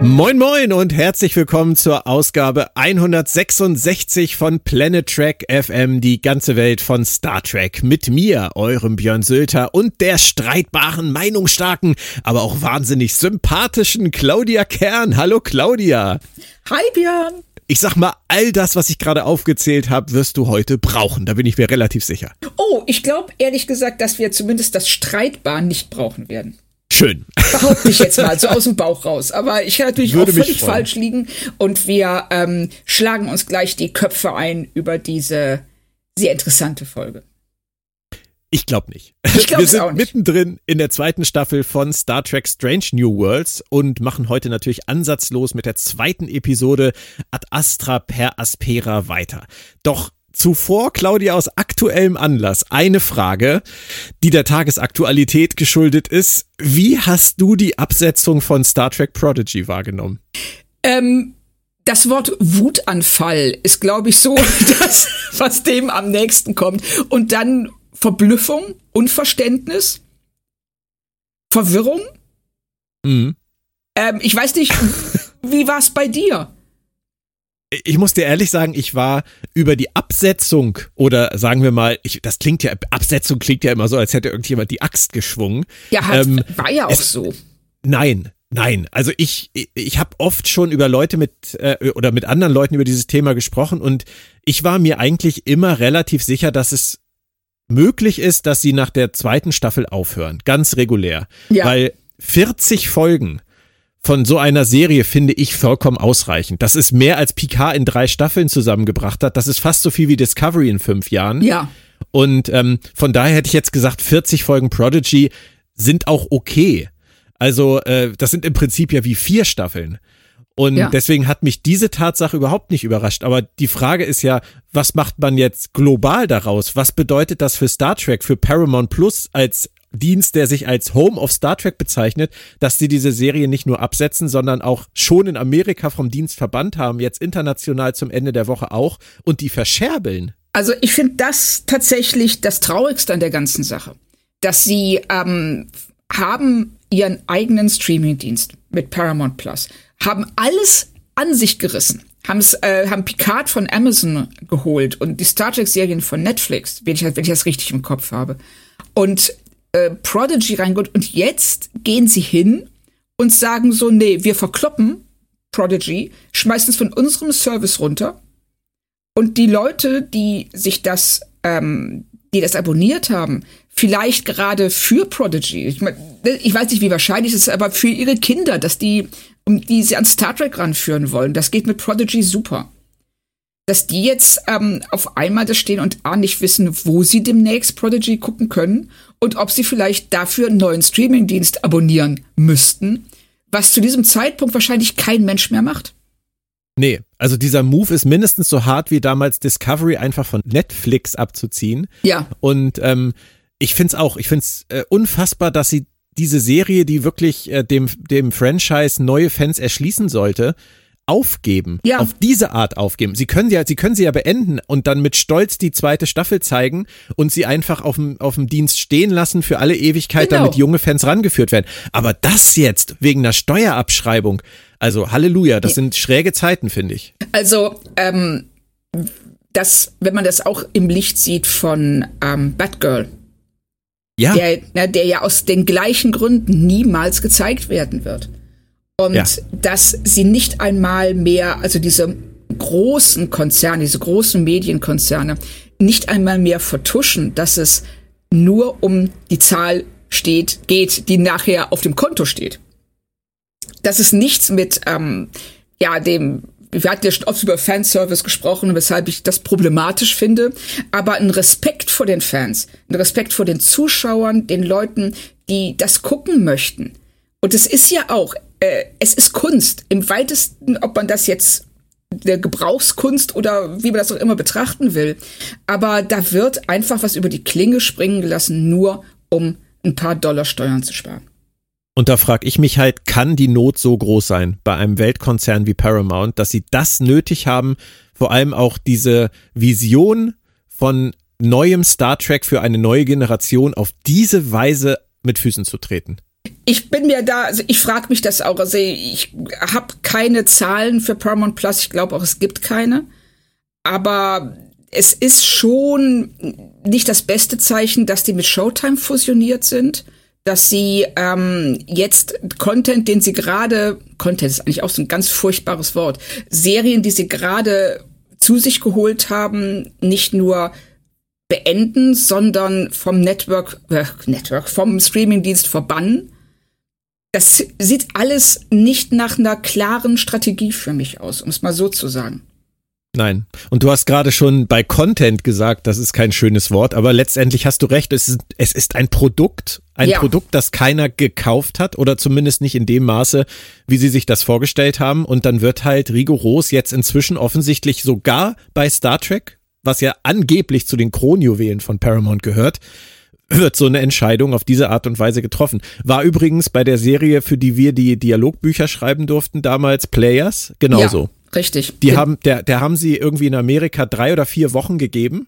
Moin moin und herzlich willkommen zur Ausgabe 166 von Planet Trek FM, die ganze Welt von Star Trek. Mit mir, eurem Björn Sülter und der streitbaren, meinungsstarken, aber auch wahnsinnig sympathischen Claudia Kern. Hallo Claudia. Hi Björn. Ich sag mal, all das, was ich gerade aufgezählt habe, wirst du heute brauchen. Da bin ich mir relativ sicher. Oh, ich glaube ehrlich gesagt, dass wir zumindest das Streitbar nicht brauchen werden. Schön. Behaupte ich jetzt mal, so aus dem Bauch raus. Aber ich kann natürlich Würde auch völlig falsch liegen. Und wir ähm, schlagen uns gleich die Köpfe ein über diese sehr interessante Folge. Ich glaube nicht. Ich Wir sind auch nicht. mittendrin in der zweiten Staffel von Star Trek Strange New Worlds und machen heute natürlich ansatzlos mit der zweiten Episode Ad Astra per Aspera weiter. Doch Zuvor, Claudia, aus aktuellem Anlass eine Frage, die der Tagesaktualität geschuldet ist. Wie hast du die Absetzung von Star Trek Prodigy wahrgenommen? Ähm, das Wort Wutanfall ist, glaube ich, so das, was dem am nächsten kommt. Und dann Verblüffung, Unverständnis, Verwirrung. Mhm. Ähm, ich weiß nicht, wie war es bei dir? Ich muss dir ehrlich sagen, ich war über die Absetzung oder sagen wir mal, ich, das klingt ja, Absetzung klingt ja immer so, als hätte irgendjemand die Axt geschwungen. Ja, hat, ähm, war ja auch es, so. Nein, nein. Also ich, ich, ich habe oft schon über Leute mit äh, oder mit anderen Leuten über dieses Thema gesprochen und ich war mir eigentlich immer relativ sicher, dass es möglich ist, dass sie nach der zweiten Staffel aufhören, ganz regulär. Ja. Weil 40 Folgen von so einer Serie finde ich vollkommen ausreichend. Das ist mehr als Picard in drei Staffeln zusammengebracht hat. Das ist fast so viel wie Discovery in fünf Jahren. Ja. Und ähm, von daher hätte ich jetzt gesagt, 40 Folgen Prodigy sind auch okay. Also äh, das sind im Prinzip ja wie vier Staffeln. Und ja. deswegen hat mich diese Tatsache überhaupt nicht überrascht. Aber die Frage ist ja, was macht man jetzt global daraus? Was bedeutet das für Star Trek, für Paramount Plus als Dienst, der sich als Home of Star Trek bezeichnet, dass sie diese Serie nicht nur absetzen, sondern auch schon in Amerika vom Dienst verbannt haben, jetzt international zum Ende der Woche auch und die verscherbeln. Also ich finde das tatsächlich das Traurigste an der ganzen Sache, dass sie ähm, haben ihren eigenen Streamingdienst mit Paramount Plus, haben alles an sich gerissen, haben's, äh, haben Picard von Amazon geholt und die Star Trek Serien von Netflix, wenn ich, wenn ich das richtig im Kopf habe. Und äh, Prodigy reingeholt und jetzt gehen sie hin und sagen so, nee, wir verkloppen Prodigy, schmeißen es von unserem Service runter. Und die Leute, die sich das, ähm, die das abonniert haben, vielleicht gerade für Prodigy, ich, mein, ich weiß nicht, wie wahrscheinlich es ist, aber für ihre Kinder, dass die, um die sie an Star Trek ranführen wollen, das geht mit Prodigy super. Dass die jetzt ähm, auf einmal da stehen und A nicht wissen, wo sie demnächst Prodigy gucken können und ob sie vielleicht dafür einen neuen Streamingdienst abonnieren müssten, was zu diesem Zeitpunkt wahrscheinlich kein Mensch mehr macht. Nee, also dieser Move ist mindestens so hart wie damals Discovery einfach von Netflix abzuziehen. Ja. Und ähm, ich find's auch, ich find's äh, unfassbar, dass sie diese Serie, die wirklich äh, dem, dem Franchise neue Fans erschließen sollte, aufgeben, ja. auf diese Art aufgeben. Sie können sie ja, sie können sie ja beenden und dann mit Stolz die zweite Staffel zeigen und sie einfach auf dem, auf dem Dienst stehen lassen für alle Ewigkeit, genau. damit junge Fans rangeführt werden. Aber das jetzt wegen einer Steuerabschreibung, also Halleluja, das sind schräge Zeiten, finde ich. Also, ähm, das, wenn man das auch im Licht sieht von ähm, Batgirl, ja. Der, na, der ja aus den gleichen Gründen niemals gezeigt werden wird. Und ja. dass sie nicht einmal mehr, also diese großen Konzerne, diese großen Medienkonzerne, nicht einmal mehr vertuschen, dass es nur um die Zahl steht, geht, die nachher auf dem Konto steht. Das ist nichts mit, ähm, ja, dem, wir hatten ja schon oft über Fanservice gesprochen, weshalb ich das problematisch finde, aber ein Respekt vor den Fans, ein Respekt vor den Zuschauern, den Leuten, die das gucken möchten. Und es ist ja auch, äh, es ist Kunst. Im weitesten, ob man das jetzt der Gebrauchskunst oder wie man das auch immer betrachten will. Aber da wird einfach was über die Klinge springen gelassen, nur um ein paar Dollar Steuern zu sparen. Und da frage ich mich halt, kann die Not so groß sein bei einem Weltkonzern wie Paramount, dass sie das nötig haben, vor allem auch diese Vision von neuem Star Trek für eine neue Generation auf diese Weise mit Füßen zu treten? Ich bin mir da, also ich frage mich das auch. Also ich habe keine Zahlen für Paramount Plus. Ich glaube auch, es gibt keine. Aber es ist schon nicht das beste Zeichen, dass die mit Showtime fusioniert sind. Dass sie ähm, jetzt Content, den sie gerade, Content ist eigentlich auch so ein ganz furchtbares Wort, Serien, die sie gerade zu sich geholt haben, nicht nur beenden, sondern vom Network, äh, Network, vom Streamingdienst verbannen. Das sieht alles nicht nach einer klaren Strategie für mich aus, um es mal so zu sagen. Nein. Und du hast gerade schon bei Content gesagt, das ist kein schönes Wort, aber letztendlich hast du recht, es ist, es ist ein Produkt, ein ja. Produkt, das keiner gekauft hat oder zumindest nicht in dem Maße, wie sie sich das vorgestellt haben. Und dann wird halt rigoros jetzt inzwischen offensichtlich sogar bei Star Trek was ja angeblich zu den Kronjuwelen von Paramount gehört, wird so eine Entscheidung auf diese Art und Weise getroffen. War übrigens bei der Serie, für die wir die Dialogbücher schreiben durften, damals Players, genauso. Ja, richtig. Die haben, der, der haben sie irgendwie in Amerika drei oder vier Wochen gegeben,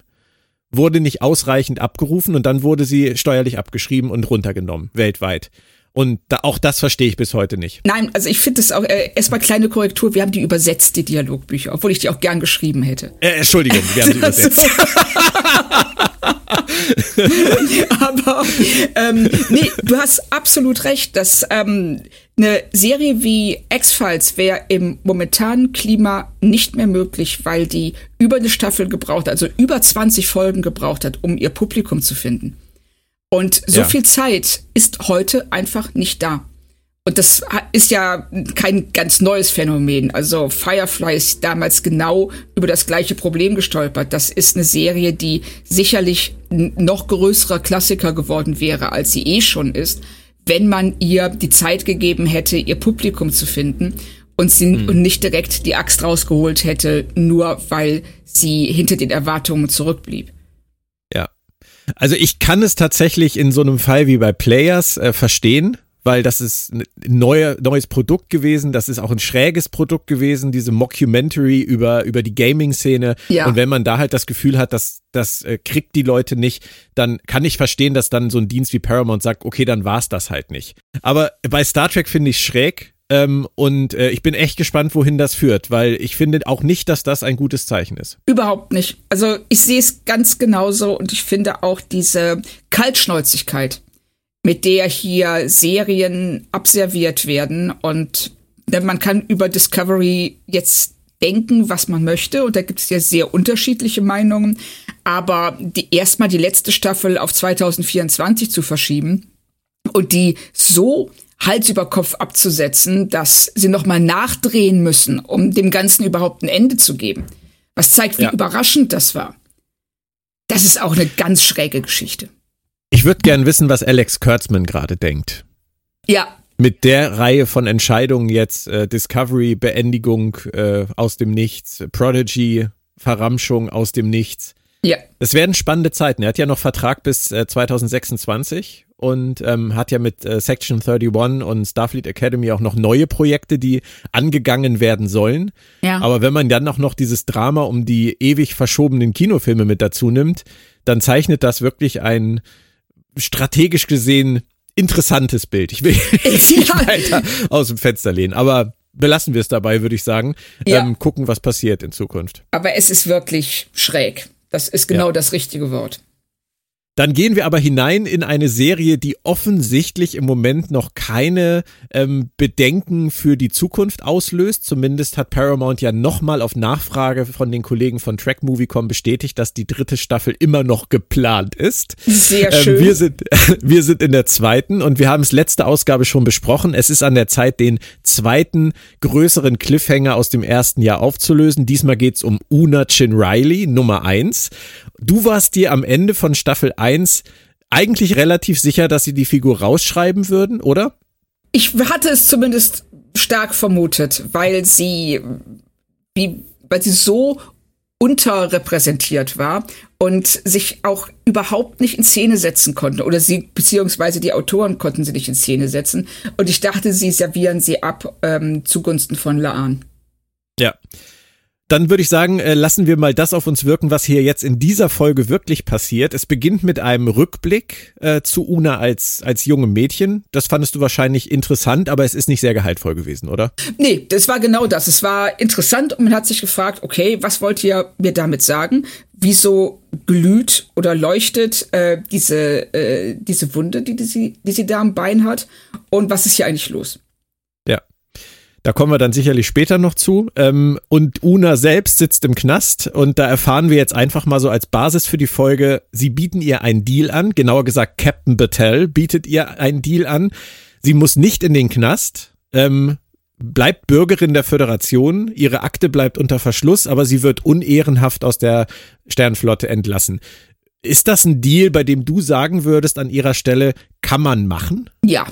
wurde nicht ausreichend abgerufen und dann wurde sie steuerlich abgeschrieben und runtergenommen, weltweit. Und da, auch das verstehe ich bis heute nicht. Nein, also ich finde es auch, äh, erstmal kleine Korrektur, wir haben die übersetzt, die Dialogbücher, obwohl ich die auch gern geschrieben hätte. Äh, Entschuldigung, wir haben sie übersetzt. Aber ähm, nee, du hast absolut recht, dass ähm, eine Serie wie X-Files wäre im momentanen Klima nicht mehr möglich, weil die über eine Staffel gebraucht, also über 20 Folgen gebraucht hat, um ihr Publikum zu finden. Und so ja. viel Zeit ist heute einfach nicht da. Und das ist ja kein ganz neues Phänomen. Also Firefly ist damals genau über das gleiche Problem gestolpert. Das ist eine Serie, die sicherlich noch größerer Klassiker geworden wäre, als sie eh schon ist, wenn man ihr die Zeit gegeben hätte, ihr Publikum zu finden und sie mhm. und nicht direkt die Axt rausgeholt hätte, nur weil sie hinter den Erwartungen zurückblieb. Also ich kann es tatsächlich in so einem Fall wie bei Players äh, verstehen, weil das ist ein neue, neues Produkt gewesen, das ist auch ein schräges Produkt gewesen, diese Mockumentary über, über die Gaming-Szene. Ja. Und wenn man da halt das Gefühl hat, dass das äh, kriegt die Leute nicht, dann kann ich verstehen, dass dann so ein Dienst wie Paramount sagt, okay, dann war's das halt nicht. Aber bei Star Trek finde ich schräg, ähm, und äh, ich bin echt gespannt, wohin das führt, weil ich finde auch nicht, dass das ein gutes Zeichen ist. Überhaupt nicht. Also ich sehe es ganz genauso und ich finde auch diese Kaltschnäuzigkeit, mit der hier Serien abserviert werden und ne, man kann über Discovery jetzt denken, was man möchte. Und da gibt es ja sehr unterschiedliche Meinungen. Aber die, erstmal die letzte Staffel auf 2024 zu verschieben und die so Hals über Kopf abzusetzen, dass sie nochmal nachdrehen müssen, um dem Ganzen überhaupt ein Ende zu geben. Was zeigt, wie ja. überraschend das war. Das ist auch eine ganz schräge Geschichte. Ich würde gern wissen, was Alex Kurtzman gerade denkt. Ja. Mit der Reihe von Entscheidungen jetzt äh, Discovery, Beendigung äh, aus dem Nichts, Prodigy, Verramschung aus dem Nichts. Ja. Es werden spannende Zeiten. Er hat ja noch Vertrag bis äh, 2026 und ähm, hat ja mit äh, Section 31 und Starfleet Academy auch noch neue Projekte, die angegangen werden sollen. Ja. Aber wenn man dann auch noch dieses Drama um die ewig verschobenen Kinofilme mit dazu nimmt, dann zeichnet das wirklich ein strategisch gesehen interessantes Bild. Ich will nicht ja. weiter aus dem Fenster lehnen, aber belassen wir es dabei, würde ich sagen. Ja. Ähm, gucken, was passiert in Zukunft. Aber es ist wirklich schräg. Das ist genau ja. das richtige Wort. Dann gehen wir aber hinein in eine Serie, die offensichtlich im Moment noch keine ähm, Bedenken für die Zukunft auslöst. Zumindest hat Paramount ja nochmal auf Nachfrage von den Kollegen von Track Moviecom bestätigt, dass die dritte Staffel immer noch geplant ist. Sehr schön. Ähm, wir, sind, wir sind in der zweiten und wir haben es letzte Ausgabe schon besprochen. Es ist an der Zeit, den zweiten größeren Cliffhanger aus dem ersten Jahr aufzulösen. Diesmal geht's um Una Chin Riley, Nummer eins. Du warst dir am Ende von Staffel 1 eigentlich relativ sicher, dass sie die Figur rausschreiben würden, oder? Ich hatte es zumindest stark vermutet, weil sie, wie, weil sie so unterrepräsentiert war und sich auch überhaupt nicht in Szene setzen konnte. Oder sie, beziehungsweise die Autoren konnten sie nicht in Szene setzen. Und ich dachte, sie servieren sie ab ähm, zugunsten von Laan. Ja. Dann würde ich sagen, äh, lassen wir mal das auf uns wirken, was hier jetzt in dieser Folge wirklich passiert. Es beginnt mit einem Rückblick äh, zu Una als, als junge Mädchen. Das fandest du wahrscheinlich interessant, aber es ist nicht sehr gehaltvoll gewesen, oder? Nee, das war genau das. Es war interessant und man hat sich gefragt, okay, was wollt ihr mir damit sagen? Wieso glüht oder leuchtet äh, diese, äh, diese Wunde, die, die, sie, die sie da am Bein hat? Und was ist hier eigentlich los? Da kommen wir dann sicherlich später noch zu. Ähm, und Una selbst sitzt im Knast und da erfahren wir jetzt einfach mal so als Basis für die Folge, sie bieten ihr einen Deal an, genauer gesagt Captain Battelle bietet ihr einen Deal an. Sie muss nicht in den Knast, ähm, bleibt Bürgerin der Föderation, ihre Akte bleibt unter Verschluss, aber sie wird unehrenhaft aus der Sternflotte entlassen. Ist das ein Deal, bei dem du sagen würdest, an ihrer Stelle kann man machen? Ja.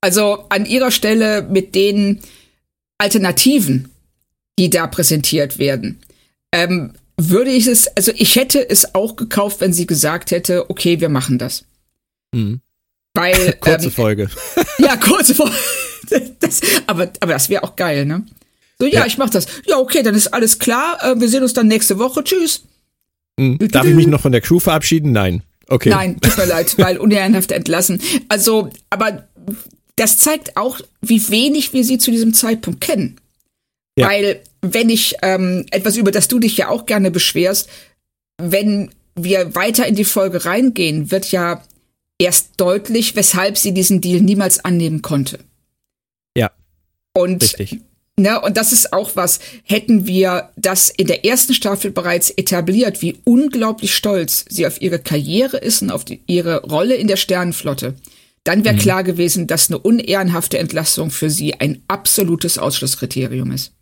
Also an ihrer Stelle mit denen, Alternativen, die da präsentiert werden, ähm, würde ich es, also ich hätte es auch gekauft, wenn sie gesagt hätte, okay, wir machen das. Mhm. Weil, kurze ähm, Folge. Ja, kurze Folge. Das, aber, aber das wäre auch geil, ne? So, ja, ja, ich mach das. Ja, okay, dann ist alles klar. Äh, wir sehen uns dann nächste Woche. Tschüss. Mhm. Darf ich mich noch von der Crew verabschieden? Nein. Okay. Nein, tut mir leid, weil unehrenhaft entlassen. Also, aber das zeigt auch, wie wenig wir sie zu diesem Zeitpunkt kennen. Ja. Weil, wenn ich ähm, etwas, über das du dich ja auch gerne beschwerst, wenn wir weiter in die Folge reingehen, wird ja erst deutlich, weshalb sie diesen Deal niemals annehmen konnte. Ja. Und, Richtig. Ne, und das ist auch was, hätten wir das in der ersten Staffel bereits etabliert, wie unglaublich stolz sie auf ihre Karriere ist und auf die, ihre Rolle in der Sternenflotte dann wäre mhm. klar gewesen, dass eine unehrenhafte Entlassung für sie ein absolutes Ausschlusskriterium ist.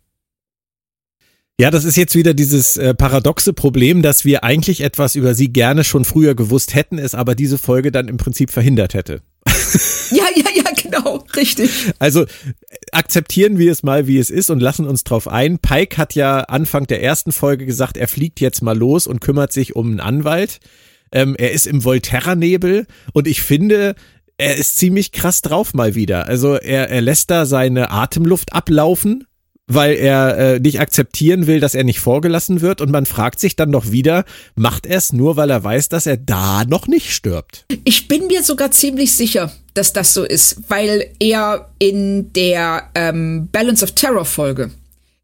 Ja, das ist jetzt wieder dieses äh, paradoxe Problem, dass wir eigentlich etwas über sie gerne schon früher gewusst hätten, es aber diese Folge dann im Prinzip verhindert hätte. ja, ja, ja, genau, richtig. Also akzeptieren wir es mal, wie es ist und lassen uns drauf ein. Pike hat ja Anfang der ersten Folge gesagt, er fliegt jetzt mal los und kümmert sich um einen Anwalt. Ähm, er ist im Volterra-Nebel und ich finde, er ist ziemlich krass drauf mal wieder. Also er, er lässt da seine Atemluft ablaufen, weil er äh, nicht akzeptieren will, dass er nicht vorgelassen wird. Und man fragt sich dann doch wieder, macht er es nur, weil er weiß, dass er da noch nicht stirbt? Ich bin mir sogar ziemlich sicher, dass das so ist, weil er in der ähm, Balance of Terror Folge,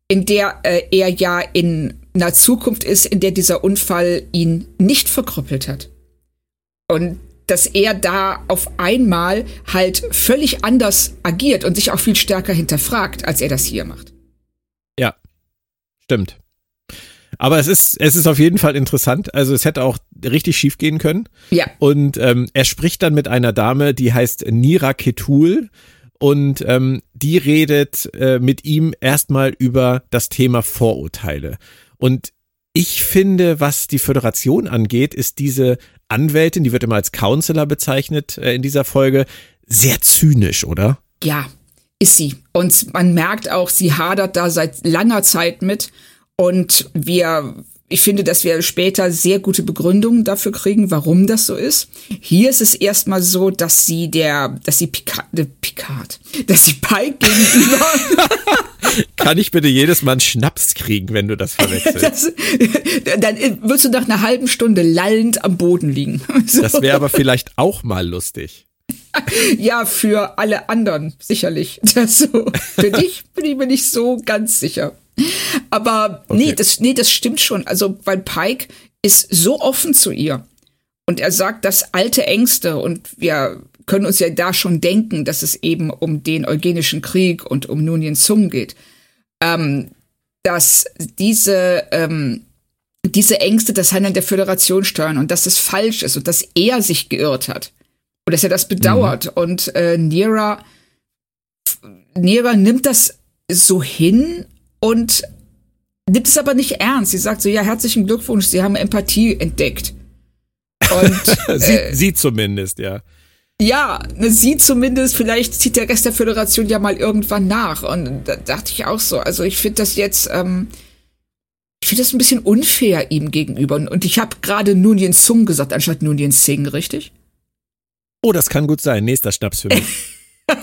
in der äh, er ja in einer Zukunft ist, in der dieser Unfall ihn nicht verkrüppelt hat. Und dass er da auf einmal halt völlig anders agiert und sich auch viel stärker hinterfragt, als er das hier macht. Ja, stimmt. Aber es ist, es ist auf jeden Fall interessant. Also es hätte auch richtig schief gehen können. Ja. Und ähm, er spricht dann mit einer Dame, die heißt Nira Ketul. Und ähm, die redet äh, mit ihm erstmal über das Thema Vorurteile. Und ich finde, was die Föderation angeht, ist diese Anwältin, die wird immer als Counselor bezeichnet äh, in dieser Folge, sehr zynisch, oder? Ja, ist sie. Und man merkt auch, sie hadert da seit langer Zeit mit. Und wir ich finde, dass wir später sehr gute Begründungen dafür kriegen, warum das so ist. Hier ist es erstmal so, dass sie der, dass sie Picard, Picard dass sie Pike gegenüber. Kann ich bitte jedes Mal einen Schnaps kriegen, wenn du das verwechselst? Das, dann wirst du nach einer halben Stunde lallend am Boden liegen. So. Das wäre aber vielleicht auch mal lustig. Ja, für alle anderen sicherlich. Das so. Für dich bin ich mir nicht so ganz sicher. Aber okay. nee, das, nee, das stimmt schon. Also, weil Pike ist so offen zu ihr. Und er sagt, dass alte Ängste und wir können uns ja da schon denken, dass es eben um den Eugenischen Krieg und um Nunien Sung geht. Ähm, dass diese, ähm, diese Ängste das Handeln der Föderation steuern und dass es falsch ist und dass er sich geirrt hat. Und dass er das bedauert. Mhm. Und äh, Nira, Nira nimmt das so hin und nimmt es aber nicht ernst. Sie sagt so, ja, herzlichen Glückwunsch, Sie haben Empathie entdeckt. Und, sie, äh, sie zumindest, ja. Ja, ne, sie zumindest, vielleicht zieht der Rest der Föderation ja mal irgendwann nach. Und da dachte ich auch so. Also ich finde das jetzt, ähm, ich finde das ein bisschen unfair ihm gegenüber. Und ich habe gerade Nunien Sung gesagt, anstatt Nunien Singh, richtig? Oh, das kann gut sein. Nächster Schnaps für mich.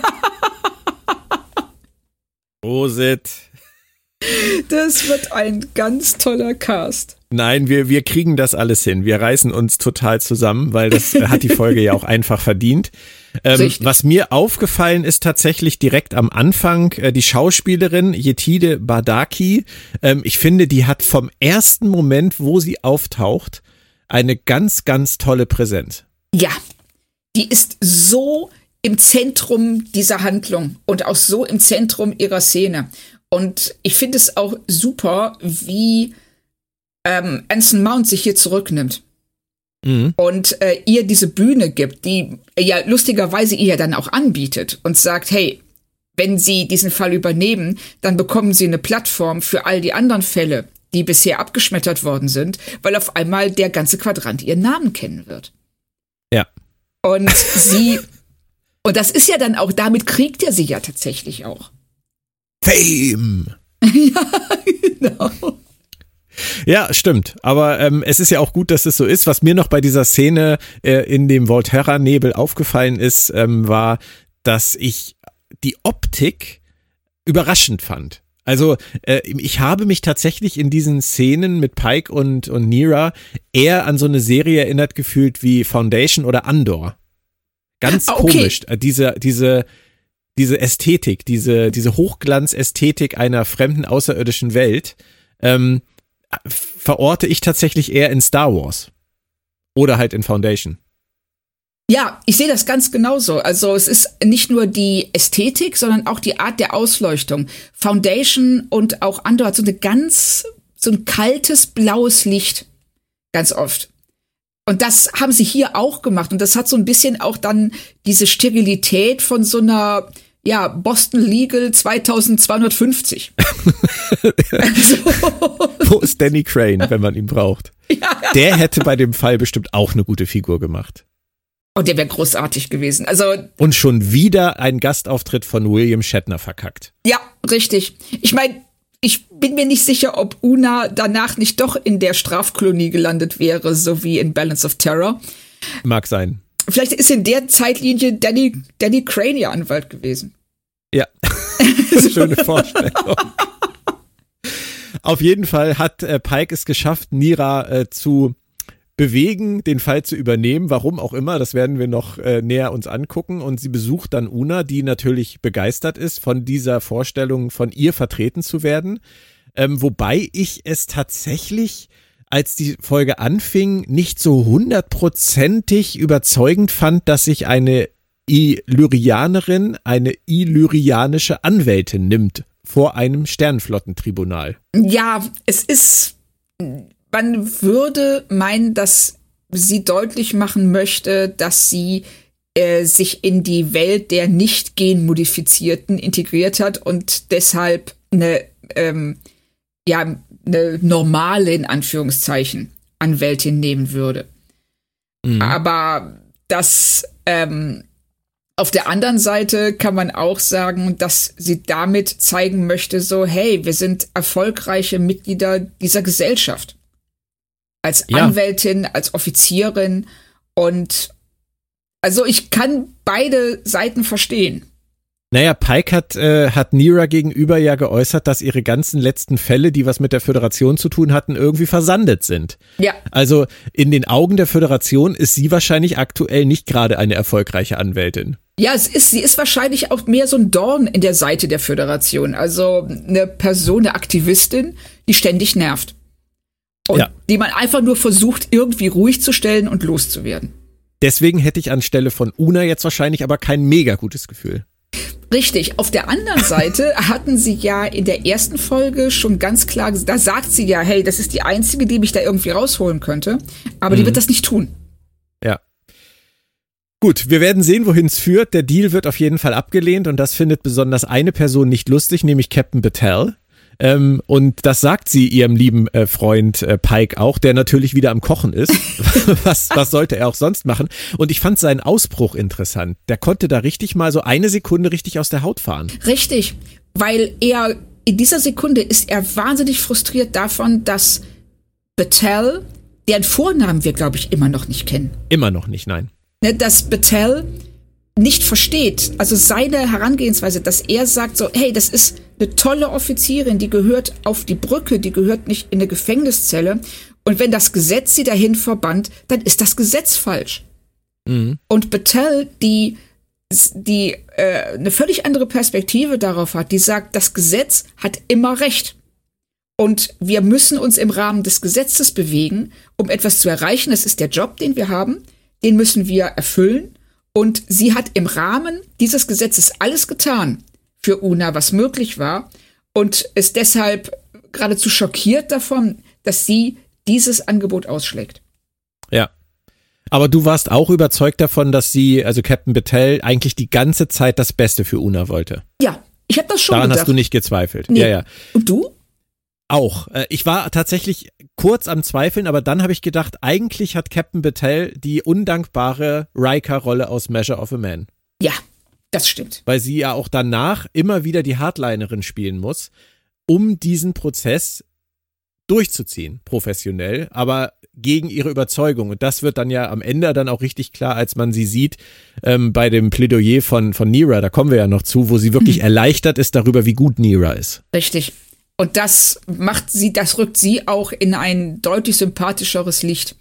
Prosit. Das wird ein ganz toller Cast. Nein, wir, wir kriegen das alles hin. Wir reißen uns total zusammen, weil das hat die Folge ja auch einfach verdient. Ähm, was mir aufgefallen ist tatsächlich direkt am Anfang, äh, die Schauspielerin Yetide Badaki, ähm, ich finde, die hat vom ersten Moment, wo sie auftaucht, eine ganz, ganz tolle Präsenz. Ja, die ist so im Zentrum dieser Handlung und auch so im Zentrum ihrer Szene. Und ich finde es auch super, wie ähm, Anson Mount sich hier zurücknimmt. Mhm. Und äh, ihr diese Bühne gibt, die ja lustigerweise ihr dann auch anbietet und sagt, hey, wenn Sie diesen Fall übernehmen, dann bekommen Sie eine Plattform für all die anderen Fälle, die bisher abgeschmettert worden sind, weil auf einmal der ganze Quadrant ihren Namen kennen wird. Ja. Und sie, und das ist ja dann auch, damit kriegt er sie ja tatsächlich auch. Fame! ja, genau. Ja, stimmt. Aber ähm, es ist ja auch gut, dass es so ist. Was mir noch bei dieser Szene äh, in dem Volterra-Nebel aufgefallen ist, ähm, war, dass ich die Optik überraschend fand. Also äh, ich habe mich tatsächlich in diesen Szenen mit Pike und, und Nira eher an so eine Serie erinnert gefühlt wie Foundation oder Andor. Ganz ah, okay. komisch. Äh, diese, diese, diese Ästhetik, diese, diese Hochglanzästhetik einer fremden außerirdischen Welt. Ähm, verorte ich tatsächlich eher in Star Wars. Oder halt in Foundation. Ja, ich sehe das ganz genauso. Also es ist nicht nur die Ästhetik, sondern auch die Art der Ausleuchtung. Foundation und auch Andor hat so eine ganz, so ein kaltes blaues Licht. Ganz oft. Und das haben sie hier auch gemacht. Und das hat so ein bisschen auch dann diese Sterilität von so einer ja, Boston Legal 2250. also. Wo ist Danny Crane, wenn man ihn braucht? Ja. Der hätte bei dem Fall bestimmt auch eine gute Figur gemacht. Oh, der wäre großartig gewesen. Also und schon wieder ein Gastauftritt von William Shatner verkackt. Ja, richtig. Ich meine, ich bin mir nicht sicher, ob Una danach nicht doch in der Strafkolonie gelandet wäre, so wie in Balance of Terror. Mag sein. Vielleicht ist in der Zeitlinie Danny, Danny Crane ihr Anwalt gewesen. Ja, schöne Vorstellung. Auf jeden Fall hat äh, Pike es geschafft, Nira äh, zu bewegen, den Fall zu übernehmen, warum auch immer, das werden wir noch äh, näher uns angucken. Und sie besucht dann Una, die natürlich begeistert ist von dieser Vorstellung, von ihr vertreten zu werden. Ähm, wobei ich es tatsächlich als die Folge anfing, nicht so hundertprozentig überzeugend fand, dass sich eine Illyrianerin eine illyrianische Anwältin nimmt vor einem Sternflottentribunal. Ja, es ist, man würde meinen, dass sie deutlich machen möchte, dass sie äh, sich in die Welt der nicht genmodifizierten integriert hat und deshalb eine, ähm, ja, eine normale, in Anführungszeichen, Anwältin nehmen würde. Mhm. Aber das, ähm, auf der anderen Seite kann man auch sagen, dass sie damit zeigen möchte, so, hey, wir sind erfolgreiche Mitglieder dieser Gesellschaft. Als ja. Anwältin, als Offizierin und also ich kann beide Seiten verstehen. Naja, Pike hat, äh, hat Nira gegenüber ja geäußert, dass ihre ganzen letzten Fälle, die was mit der Föderation zu tun hatten, irgendwie versandet sind. Ja. Also in den Augen der Föderation ist sie wahrscheinlich aktuell nicht gerade eine erfolgreiche Anwältin. Ja, es ist, sie ist wahrscheinlich auch mehr so ein Dorn in der Seite der Föderation. Also eine Person, eine Aktivistin, die ständig nervt. Und ja. die man einfach nur versucht, irgendwie ruhig zu stellen und loszuwerden. Deswegen hätte ich anstelle von Una jetzt wahrscheinlich aber kein mega gutes Gefühl. Richtig. Auf der anderen Seite hatten sie ja in der ersten Folge schon ganz klar, da sagt sie ja, hey, das ist die einzige, die mich da irgendwie rausholen könnte. Aber mhm. die wird das nicht tun. Ja. Gut, wir werden sehen, wohin es führt. Der Deal wird auf jeden Fall abgelehnt und das findet besonders eine Person nicht lustig, nämlich Captain Battelle. Ähm, und das sagt sie ihrem lieben äh, Freund äh, Pike auch, der natürlich wieder am Kochen ist. was, was sollte er auch sonst machen? Und ich fand seinen Ausbruch interessant. Der konnte da richtig mal so eine Sekunde richtig aus der Haut fahren. Richtig, weil er in dieser Sekunde ist er wahnsinnig frustriert davon, dass Battelle, deren Vornamen wir, glaube ich, immer noch nicht kennen. Immer noch nicht, nein. Ne, dass Battelle nicht versteht, also seine Herangehensweise, dass er sagt so, hey, das ist eine tolle Offizierin, die gehört auf die Brücke, die gehört nicht in eine Gefängniszelle. Und wenn das Gesetz sie dahin verbannt, dann ist das Gesetz falsch. Mhm. Und Battelle, die die äh, eine völlig andere Perspektive darauf hat, die sagt, das Gesetz hat immer Recht. Und wir müssen uns im Rahmen des Gesetzes bewegen, um etwas zu erreichen. Das ist der Job, den wir haben. Den müssen wir erfüllen. Und sie hat im Rahmen dieses Gesetzes alles getan für Una, was möglich war. Und ist deshalb geradezu schockiert davon, dass sie dieses Angebot ausschlägt. Ja. Aber du warst auch überzeugt davon, dass sie, also Captain Battelle, eigentlich die ganze Zeit das Beste für Una wollte. Ja, ich habe das schon Daran gedacht. hast du nicht gezweifelt. Nee. Ja, ja. Und du? Auch. Äh, ich war tatsächlich kurz am Zweifeln, aber dann habe ich gedacht, eigentlich hat Captain Battelle die undankbare Riker-Rolle aus Measure of a Man. Ja, das stimmt. Weil sie ja auch danach immer wieder die Hardlinerin spielen muss, um diesen Prozess durchzuziehen, professionell, aber gegen ihre Überzeugung. Und das wird dann ja am Ende dann auch richtig klar, als man sie sieht ähm, bei dem Plädoyer von, von Nira, da kommen wir ja noch zu, wo sie wirklich mhm. erleichtert ist darüber, wie gut Nira ist. Richtig. Und das macht sie, das rückt sie auch in ein deutlich sympathischeres Licht.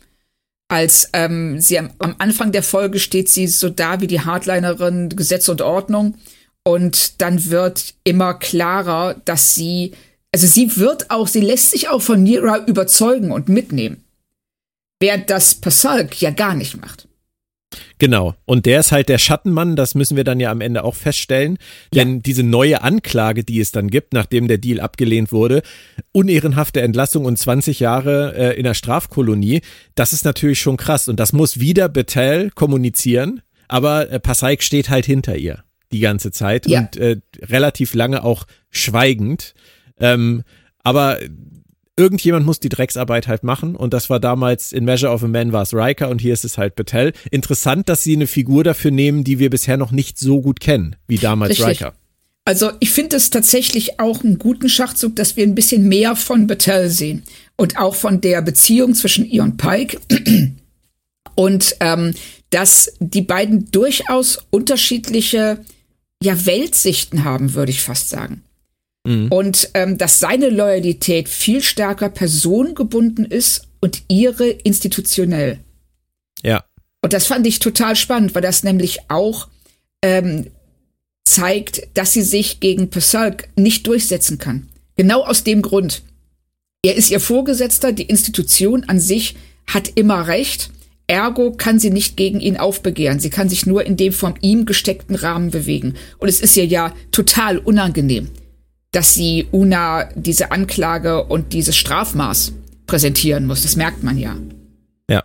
Als ähm, sie am, am Anfang der Folge steht sie so da wie die Hardlinerin Gesetz und Ordnung. Und dann wird immer klarer, dass sie, also sie wird auch, sie lässt sich auch von Nira überzeugen und mitnehmen. Während das Pasalk ja gar nicht macht. Genau. Und der ist halt der Schattenmann, das müssen wir dann ja am Ende auch feststellen. Ja. Denn diese neue Anklage, die es dann gibt, nachdem der Deal abgelehnt wurde, unehrenhafte Entlassung und 20 Jahre äh, in der Strafkolonie, das ist natürlich schon krass. Und das muss wieder Betel kommunizieren, aber äh, Passaik steht halt hinter ihr die ganze Zeit ja. und äh, relativ lange auch schweigend. Ähm, aber irgendjemand muss die Drecksarbeit halt machen und das war damals in Measure of a Man war es Riker und hier ist es halt Battelle. Interessant, dass sie eine Figur dafür nehmen, die wir bisher noch nicht so gut kennen, wie damals Richtig. Riker. Also ich finde es tatsächlich auch einen guten Schachzug, dass wir ein bisschen mehr von Battelle sehen und auch von der Beziehung zwischen ihr und Pike und ähm, dass die beiden durchaus unterschiedliche ja Weltsichten haben, würde ich fast sagen. Mhm. Und ähm, dass seine Loyalität viel stärker personengebunden ist und ihre institutionell. Ja. Und das fand ich total spannend, weil das nämlich auch ähm, zeigt, dass sie sich gegen Pasalk nicht durchsetzen kann. Genau aus dem Grund. Er ist ihr Vorgesetzter, die Institution an sich hat immer recht. Ergo kann sie nicht gegen ihn aufbegehren. Sie kann sich nur in dem von ihm gesteckten Rahmen bewegen. Und es ist ihr ja total unangenehm dass sie Una diese Anklage und dieses Strafmaß präsentieren muss. Das merkt man ja. Ja.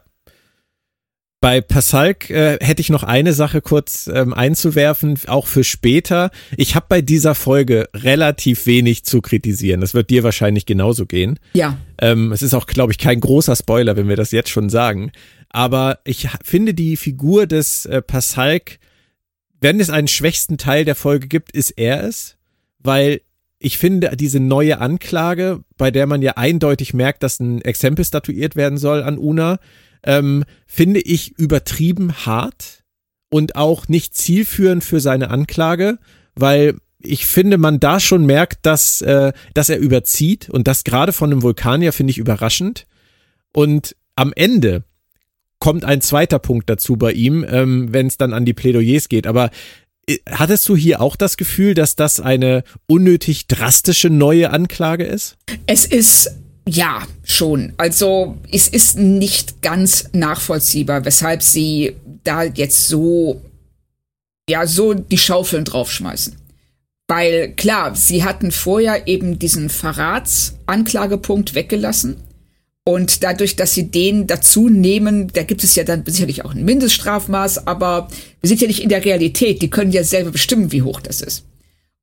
Bei Pasalk äh, hätte ich noch eine Sache kurz ähm, einzuwerfen, auch für später. Ich habe bei dieser Folge relativ wenig zu kritisieren. Das wird dir wahrscheinlich genauso gehen. Ja. Ähm, es ist auch, glaube ich, kein großer Spoiler, wenn wir das jetzt schon sagen. Aber ich finde die Figur des äh, Pasalk, wenn es einen schwächsten Teil der Folge gibt, ist er es, weil ich finde diese neue Anklage, bei der man ja eindeutig merkt, dass ein Exempel statuiert werden soll an Una, ähm, finde ich übertrieben hart und auch nicht zielführend für seine Anklage, weil ich finde, man da schon merkt, dass, äh, dass er überzieht und das gerade von einem Vulkanier finde ich überraschend. Und am Ende kommt ein zweiter Punkt dazu bei ihm, ähm, wenn es dann an die Plädoyers geht. Aber Hattest du hier auch das Gefühl, dass das eine unnötig drastische neue Anklage ist? Es ist ja, schon. Also es ist nicht ganz nachvollziehbar, weshalb sie da jetzt so, ja, so die Schaufeln draufschmeißen. Weil klar, sie hatten vorher eben diesen Verratsanklagepunkt weggelassen. Und dadurch, dass sie den dazu nehmen, da gibt es ja dann sicherlich auch ein Mindeststrafmaß, aber wir sind ja nicht in der Realität. Die können ja selber bestimmen, wie hoch das ist.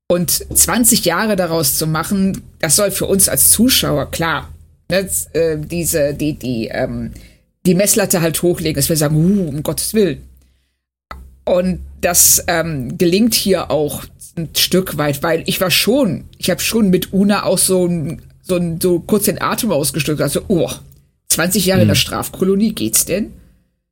Und 20 Jahre daraus zu machen, das soll für uns als Zuschauer klar, ne, äh, diese, die, die, ähm, die Messlatte halt hochlegen, dass wir sagen, uh, um Gottes Willen. Und das ähm, gelingt hier auch ein Stück weit, weil ich war schon, ich habe schon mit Una auch so, so, so kurz den Atem ausgestückt, also, oh, 20 Jahre hm. in der hm. Strafkolonie, geht's denn?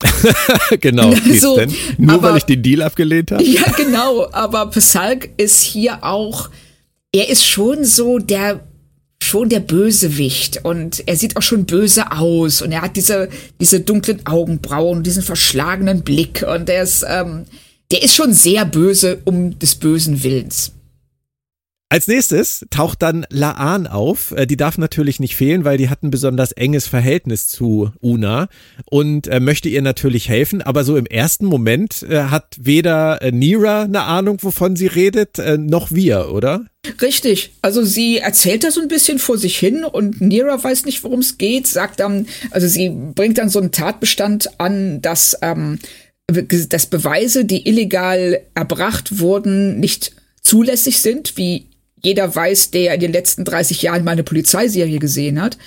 genau, geht's so, denn? Nur aber, weil ich den Deal abgelehnt habe? Ja, genau, aber Pasalk ist hier auch, er ist schon so der schon der Bösewicht und er sieht auch schon böse aus und er hat diese, diese dunklen Augenbrauen, diesen verschlagenen Blick und er ist, ähm, der ist schon sehr böse um des bösen Willens. Als nächstes taucht dann Laan auf. Äh, die darf natürlich nicht fehlen, weil die hat ein besonders enges Verhältnis zu Una und äh, möchte ihr natürlich helfen. Aber so im ersten Moment äh, hat weder Nira eine Ahnung, wovon sie redet, noch wir, oder? Richtig. Also sie erzählt da so ein bisschen vor sich hin und Nira weiß nicht, worum es geht, sagt dann, also sie bringt dann so einen Tatbestand an, dass, ähm, dass Beweise, die illegal erbracht wurden, nicht zulässig sind, wie jeder weiß, der in den letzten 30 Jahren mal eine Polizeiserie gesehen hat.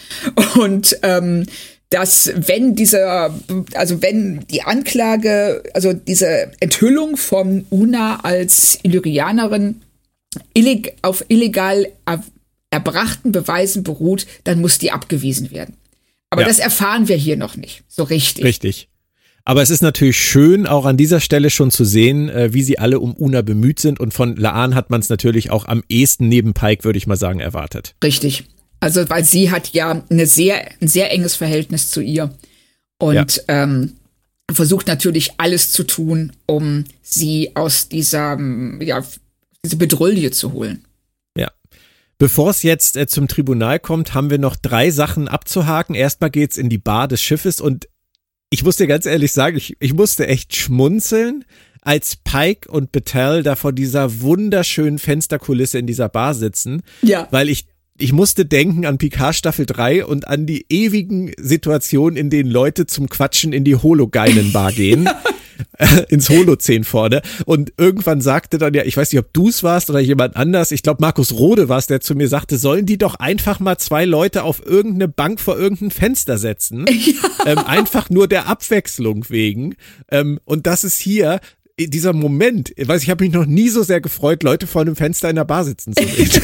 Und ähm, dass wenn dieser, also wenn die Anklage, also diese Enthüllung von Una als Illyrianerin illeg auf illegal er erbrachten Beweisen beruht, dann muss die abgewiesen werden. Aber ja. das erfahren wir hier noch nicht so richtig. Richtig. Aber es ist natürlich schön, auch an dieser Stelle schon zu sehen, äh, wie sie alle um Una bemüht sind. Und von Laan hat man es natürlich auch am ehesten neben Pike, würde ich mal sagen, erwartet. Richtig. Also, weil sie hat ja eine sehr, ein sehr enges Verhältnis zu ihr. Und ja. ähm, versucht natürlich alles zu tun, um sie aus dieser, ja, diese Bedrulle zu holen. Ja. Bevor es jetzt äh, zum Tribunal kommt, haben wir noch drei Sachen abzuhaken. Erstmal geht's in die Bar des Schiffes und ich muss dir ganz ehrlich sagen, ich, ich musste echt schmunzeln, als Pike und Battelle da vor dieser wunderschönen Fensterkulisse in dieser Bar sitzen. Ja. Weil ich ich musste denken an Picard Staffel 3 und an die ewigen Situationen, in denen Leute zum Quatschen in die Hologeinen-Bar gehen. ins Holozän vorne. Und irgendwann sagte dann ja, ich weiß nicht, ob du es warst oder jemand anders, ich glaube Markus Rode war es, der zu mir sagte, sollen die doch einfach mal zwei Leute auf irgendeine Bank vor irgendein Fenster setzen. Ja. Ähm, einfach nur der Abwechslung wegen. Ähm, und das ist hier dieser Moment, ich weiß ich, habe mich noch nie so sehr gefreut, Leute vor einem Fenster in der Bar sitzen zu sehen.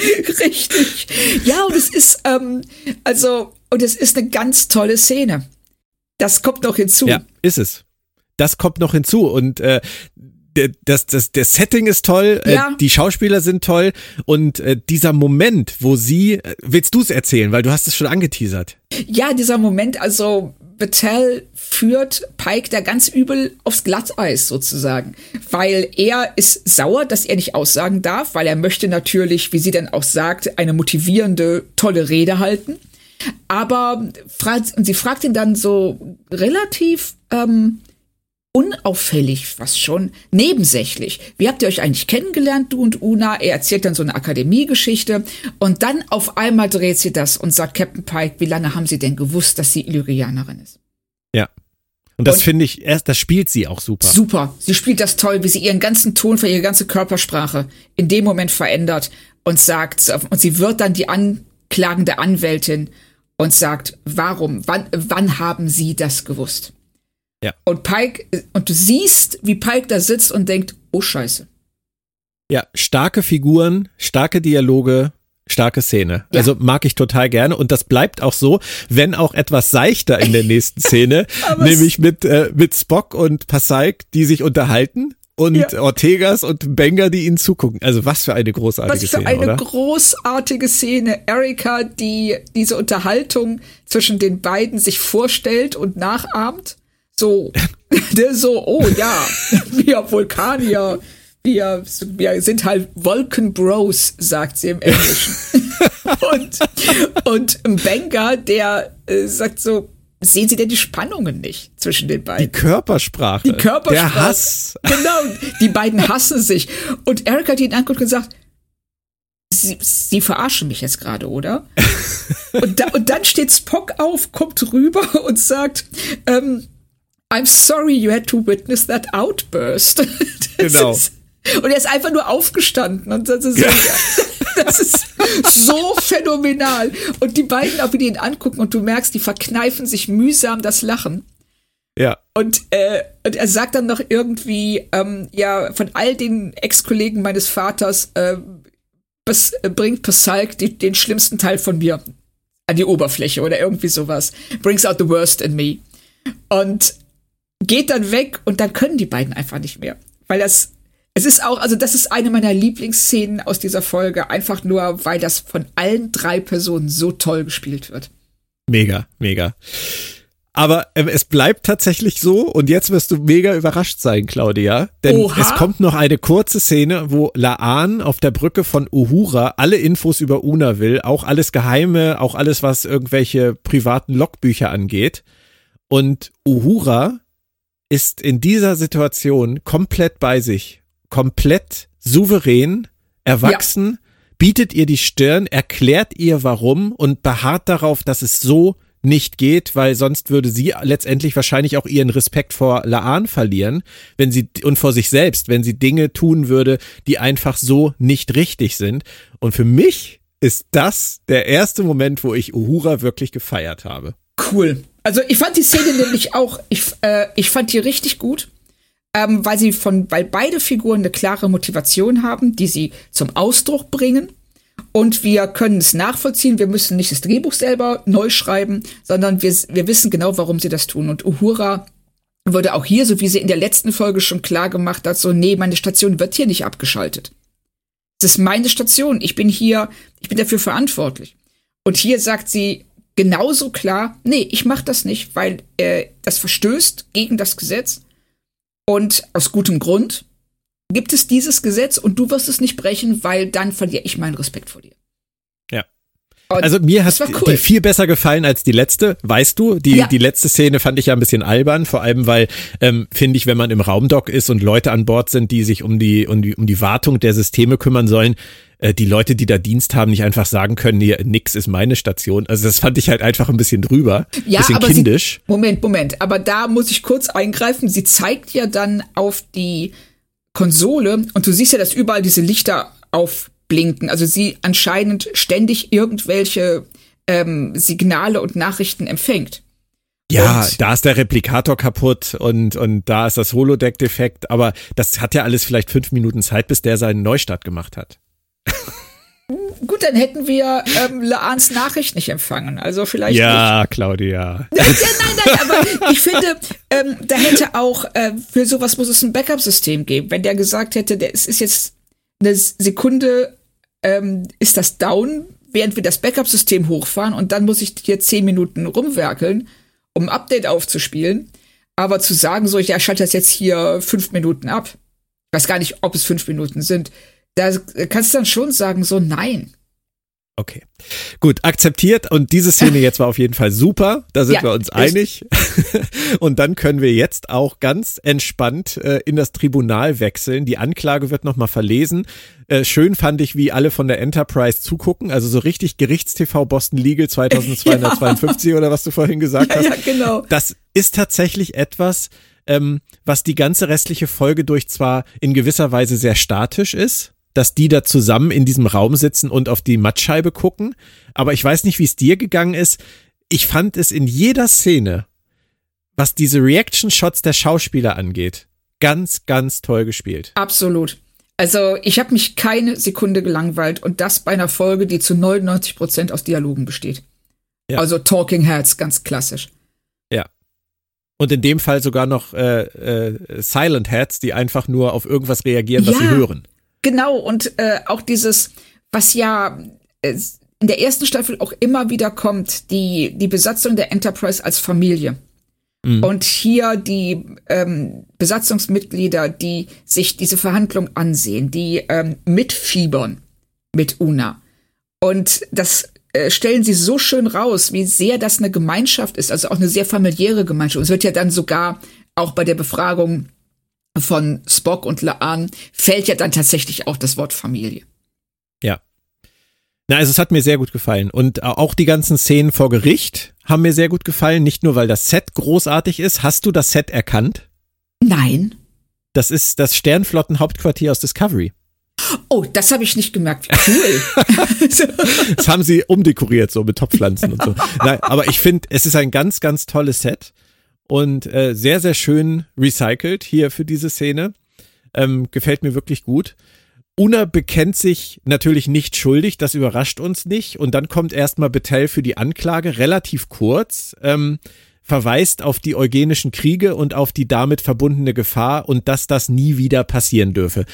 Richtig. Ja, und es ist, ähm, also, und es ist eine ganz tolle Szene. Das kommt noch hinzu. Ja, ist es. Das kommt noch hinzu. Und äh, das, das, der Setting ist toll, äh, ja. äh, die Schauspieler sind toll und äh, dieser Moment, wo sie, äh, willst du es erzählen, weil du hast es schon angeteasert. Ja, dieser Moment, also Battelle führt Pike da ganz übel aufs Glatteis sozusagen, weil er ist sauer, dass er nicht aussagen darf, weil er möchte natürlich, wie sie dann auch sagt, eine motivierende, tolle Rede halten. Aber fragt, sie fragt ihn dann so relativ ähm, unauffällig, fast schon nebensächlich. Wie habt ihr euch eigentlich kennengelernt, du und Una? Er erzählt dann so eine Akademiegeschichte und dann auf einmal dreht sie das und sagt Captain Pike, wie lange haben sie denn gewusst, dass sie Illyrianerin ist? Ja. Und das finde ich, erst, das spielt sie auch super. Super. Sie spielt das toll, wie sie ihren ganzen Ton für ihre ganze Körpersprache in dem Moment verändert und sagt, und sie wird dann die anklagende Anwältin und sagt, warum, wann, wann haben Sie das gewusst? Ja. Und Pike, und du siehst, wie Pike da sitzt und denkt, oh Scheiße. Ja, starke Figuren, starke Dialoge, starke Szene. Ja. Also mag ich total gerne und das bleibt auch so, wenn auch etwas seichter in der nächsten Szene, nämlich mit äh, mit Spock und Pasaik, die sich unterhalten und ja. Ortegas und Benga, die ihnen zugucken. Also was für eine großartige Szene, Was für Szene, eine oder? großartige Szene. Erika, die diese Unterhaltung zwischen den beiden sich vorstellt und nachahmt. So, der so, oh ja, wir Vulkanier, wir, wir sind halt Wolkenbros, sagt sie im Englischen. und, und Benga, der äh, sagt so, sehen Sie denn die Spannungen nicht zwischen den beiden? Die Körpersprache. Die Körpersprache. Der Hass. Genau, die beiden hassen sich. Und Erika hat ihn angeguckt und gesagt, Sie, Sie verarschen mich jetzt gerade, oder? und, da, und dann steht Spock auf, kommt rüber und sagt, ähm, I'm sorry you had to witness that outburst. genau. Ist, Und er ist einfach nur aufgestanden und das ist, ja. so, das ist so phänomenal. Und die beiden auch, wie die ihn angucken und du merkst, die verkneifen sich mühsam das Lachen. Ja. Und, äh, und er sagt dann noch irgendwie, ähm, ja, von all den Ex-Kollegen meines Vaters äh, bes, äh, bringt Pasalk die, den schlimmsten Teil von mir an die Oberfläche oder irgendwie sowas. Brings out the worst in me. Und geht dann weg und dann können die beiden einfach nicht mehr. Weil das, es ist auch, also das ist eine meiner Lieblingsszenen aus dieser Folge, einfach nur, weil das von allen drei Personen so toll gespielt wird. Mega, mega. Aber äh, es bleibt tatsächlich so und jetzt wirst du mega überrascht sein, Claudia. Denn Oha. es kommt noch eine kurze Szene, wo Laan auf der Brücke von Uhura alle Infos über Una will, auch alles Geheime, auch alles, was irgendwelche privaten Logbücher angeht. Und Uhura ist in dieser Situation komplett bei sich, komplett souverän, erwachsen, ja. bietet ihr die Stirn, erklärt ihr warum und beharrt darauf, dass es so nicht geht, weil sonst würde sie letztendlich wahrscheinlich auch ihren Respekt vor Laan verlieren, wenn sie und vor sich selbst, wenn sie Dinge tun würde, die einfach so nicht richtig sind. Und für mich ist das der erste Moment, wo ich Uhura wirklich gefeiert habe. Cool. Also ich fand die Szene nämlich auch, ich, äh, ich fand die richtig gut, ähm, weil sie von, weil beide Figuren eine klare Motivation haben, die sie zum Ausdruck bringen und wir können es nachvollziehen. Wir müssen nicht das Drehbuch selber neu schreiben, sondern wir, wir wissen genau, warum sie das tun. Und Uhura wurde auch hier, so wie sie in der letzten Folge schon klar gemacht hat, so, nee, meine Station wird hier nicht abgeschaltet. Es ist meine Station. Ich bin hier, ich bin dafür verantwortlich. Und hier sagt sie genauso klar, nee, ich mach das nicht, weil äh, das verstößt gegen das Gesetz. Und aus gutem Grund gibt es dieses Gesetz und du wirst es nicht brechen, weil dann verliere ich meinen Respekt vor dir. Ja. Und also mir hat cool. die viel besser gefallen als die letzte, weißt du? Die, ja. die letzte Szene fand ich ja ein bisschen albern, vor allem weil, ähm, finde ich, wenn man im Raumdock ist und Leute an Bord sind, die sich um die, um die, um die Wartung der Systeme kümmern sollen, äh, die Leute, die da Dienst haben, nicht einfach sagen können, nee, nix ist meine Station. Also das fand ich halt einfach ein bisschen drüber, ja, bisschen aber kindisch. Sie, Moment, Moment, aber da muss ich kurz eingreifen. Sie zeigt ja dann auf die Konsole und du siehst ja, dass überall diese Lichter aufblinken. Also sie anscheinend ständig irgendwelche ähm, Signale und Nachrichten empfängt. Ja, und da ist der Replikator kaputt und, und da ist das Holodeck-Defekt, aber das hat ja alles vielleicht fünf Minuten Zeit, bis der seinen Neustart gemacht hat. Gut, dann hätten wir ähm, Laans Nachricht nicht empfangen. Also vielleicht. Ja, nicht. Claudia. ja, nein, nein, aber ich finde, ähm, da hätte auch, äh, für sowas muss es ein Backup-System geben. Wenn der gesagt hätte, der, es ist jetzt eine Sekunde, ähm, ist das down, während wir das Backup-System hochfahren und dann muss ich hier zehn Minuten rumwerkeln, um ein Update aufzuspielen. Aber zu sagen, so, ja, schalte das jetzt hier fünf Minuten ab. Ich weiß gar nicht, ob es fünf Minuten sind da kannst du dann schon sagen, so nein. Okay. Gut, akzeptiert. Und diese Szene jetzt war auf jeden Fall super. Da sind ja, wir uns einig. und dann können wir jetzt auch ganz entspannt äh, in das Tribunal wechseln. Die Anklage wird nochmal verlesen. Äh, schön fand ich, wie alle von der Enterprise zugucken. Also so richtig Gerichtstv Boston Legal 2252 ja. oder was du vorhin gesagt ja, hast. Ja, genau. Das ist tatsächlich etwas, ähm, was die ganze restliche Folge durch zwar in gewisser Weise sehr statisch ist dass die da zusammen in diesem Raum sitzen und auf die Mattscheibe gucken. Aber ich weiß nicht, wie es dir gegangen ist. Ich fand es in jeder Szene, was diese Reaction-Shots der Schauspieler angeht, ganz, ganz toll gespielt. Absolut. Also ich habe mich keine Sekunde gelangweilt und das bei einer Folge, die zu 99 Prozent aus Dialogen besteht. Ja. Also Talking Heads, ganz klassisch. Ja. Und in dem Fall sogar noch äh, äh, Silent Heads, die einfach nur auf irgendwas reagieren, was ja. sie hören. Genau, und äh, auch dieses, was ja äh, in der ersten Staffel auch immer wieder kommt, die, die Besatzung der Enterprise als Familie. Mhm. Und hier die ähm, Besatzungsmitglieder, die sich diese Verhandlung ansehen, die ähm, mitfiebern mit Una. Und das äh, stellen sie so schön raus, wie sehr das eine Gemeinschaft ist, also auch eine sehr familiäre Gemeinschaft. Und es wird ja dann sogar auch bei der Befragung von Spock und Laan fällt ja dann tatsächlich auch das Wort Familie. Ja. Na, also es hat mir sehr gut gefallen. Und auch die ganzen Szenen vor Gericht haben mir sehr gut gefallen. Nicht nur, weil das Set großartig ist. Hast du das Set erkannt? Nein. Das ist das Sternflottenhauptquartier aus Discovery. Oh, das habe ich nicht gemerkt. Cool. das haben sie umdekoriert, so mit Topfpflanzen und so. Nein, aber ich finde, es ist ein ganz, ganz tolles Set und äh, sehr, sehr schön recycelt hier für diese Szene. Ähm, gefällt mir wirklich gut. Una bekennt sich natürlich nicht schuldig, das überrascht uns nicht. Und dann kommt erstmal Betel für die Anklage, relativ kurz, ähm, verweist auf die eugenischen Kriege und auf die damit verbundene Gefahr und dass das nie wieder passieren dürfe.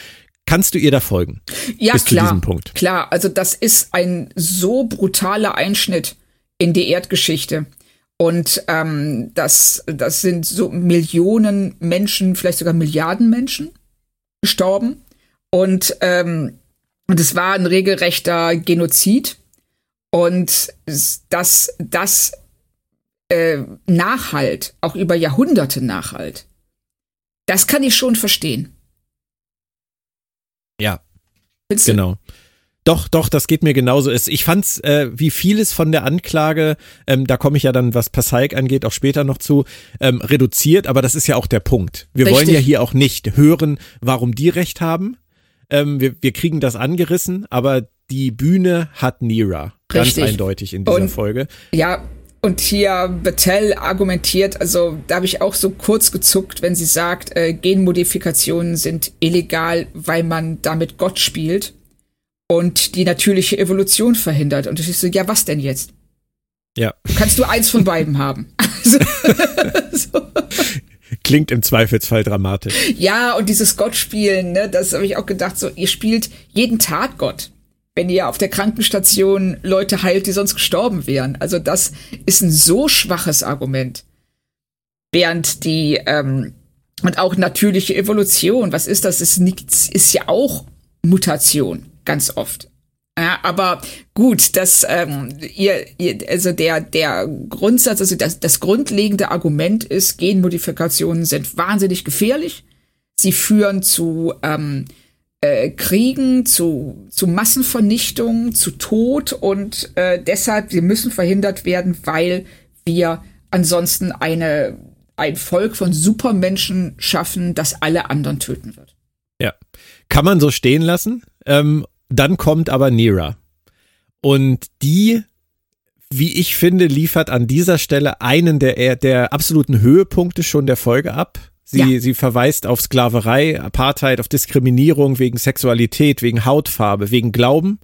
Kannst du ihr da folgen? Ja, bis klar. Zu diesem Punkt? Klar, also das ist ein so brutaler Einschnitt in die Erdgeschichte. Und ähm, das, das sind so Millionen Menschen, vielleicht sogar Milliarden Menschen gestorben. Und, ähm, und es war ein regelrechter Genozid. Und das, das äh, Nachhalt, auch über Jahrhunderte Nachhalt, das kann ich schon verstehen. Ja. Findest genau. Du? Doch, doch, das geht mir genauso. Ich fand's, äh, wie vieles von der Anklage, ähm, da komme ich ja dann, was Passaik angeht, auch später noch zu, ähm, reduziert, aber das ist ja auch der Punkt. Wir Richtig. wollen ja hier auch nicht hören, warum die Recht haben. Ähm, wir, wir kriegen das angerissen, aber die Bühne hat Nira. Ganz Richtig. eindeutig in dieser Und, Folge. Ja, und hier Battelle argumentiert, also da habe ich auch so kurz gezuckt, wenn sie sagt, äh, Genmodifikationen sind illegal, weil man damit Gott spielt und die natürliche Evolution verhindert. Und ich so, ja, was denn jetzt? Ja. Kannst du eins von beiden haben? Also, so. Klingt im Zweifelsfall dramatisch. Ja, und dieses Gottspielen, ne, das habe ich auch gedacht, so, ihr spielt jeden Tag Gott wenn ihr auf der Krankenstation Leute heilt, die sonst gestorben wären. Also das ist ein so schwaches Argument. Während die ähm, und auch natürliche Evolution, was ist das? Ist nichts, ist ja auch Mutation ganz oft. Ja, aber gut, das ähm, ihr, ihr, also der der Grundsatz, also das, das grundlegende Argument ist, Genmodifikationen sind wahnsinnig gefährlich. Sie führen zu ähm, äh, Kriegen, zu, zu Massenvernichtung, zu Tod und äh, deshalb, sie müssen verhindert werden, weil wir ansonsten eine, ein Volk von Supermenschen schaffen, das alle anderen töten wird. Ja, kann man so stehen lassen. Ähm, dann kommt aber Nira. Und die, wie ich finde, liefert an dieser Stelle einen der, der absoluten Höhepunkte schon der Folge ab. Sie, ja. sie verweist auf Sklaverei, Apartheid, auf Diskriminierung wegen Sexualität, wegen Hautfarbe, wegen Glauben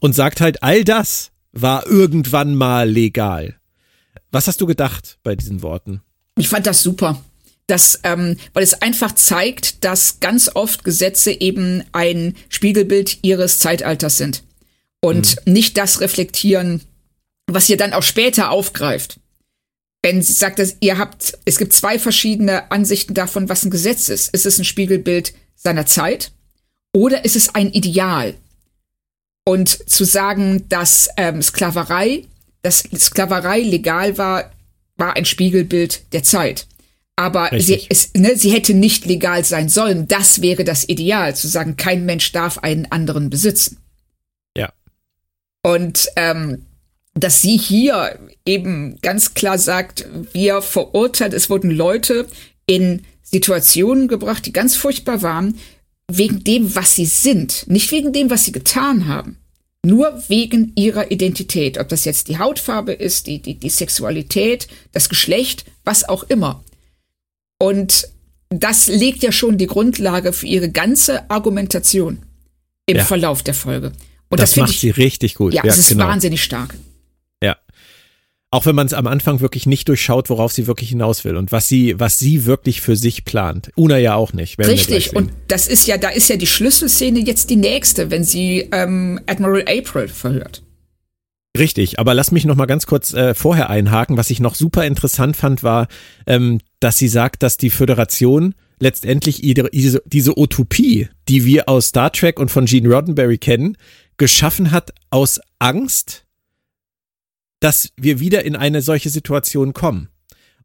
und sagt halt, all das war irgendwann mal legal. Was hast du gedacht bei diesen Worten? Ich fand das super. Das, ähm, weil es einfach zeigt, dass ganz oft Gesetze eben ein Spiegelbild ihres Zeitalters sind und mhm. nicht das reflektieren, was ihr dann auch später aufgreift wenn sie sagt, dass ihr habt, es gibt zwei verschiedene Ansichten davon, was ein Gesetz ist. Ist es ein Spiegelbild seiner Zeit oder ist es ein Ideal? Und zu sagen, dass ähm, Sklaverei, dass Sklaverei legal war, war ein Spiegelbild der Zeit. Aber sie, es, ne, sie hätte nicht legal sein sollen. Das wäre das Ideal, zu sagen, kein Mensch darf einen anderen besitzen. Ja. Und ähm, dass sie hier eben ganz klar sagt, wir verurteilt, es wurden Leute in Situationen gebracht, die ganz furchtbar waren, wegen dem, was sie sind, nicht wegen dem, was sie getan haben. Nur wegen ihrer Identität, ob das jetzt die Hautfarbe ist, die, die, die Sexualität, das Geschlecht, was auch immer. Und das legt ja schon die Grundlage für ihre ganze Argumentation im ja. Verlauf der Folge. Und das, das macht ich, sie richtig gut. Ja, ja es ist genau. wahnsinnig stark. Auch wenn man es am Anfang wirklich nicht durchschaut, worauf sie wirklich hinaus will und was sie, was sie wirklich für sich plant. Una ja auch nicht. Richtig. Und das ist ja, da ist ja die Schlüsselszene jetzt die nächste, wenn sie ähm, Admiral April verhört. Richtig, aber lass mich noch mal ganz kurz äh, vorher einhaken. Was ich noch super interessant fand, war, ähm, dass sie sagt, dass die Föderation letztendlich diese, diese Utopie, die wir aus Star Trek und von Gene Roddenberry kennen, geschaffen hat aus Angst dass wir wieder in eine solche Situation kommen.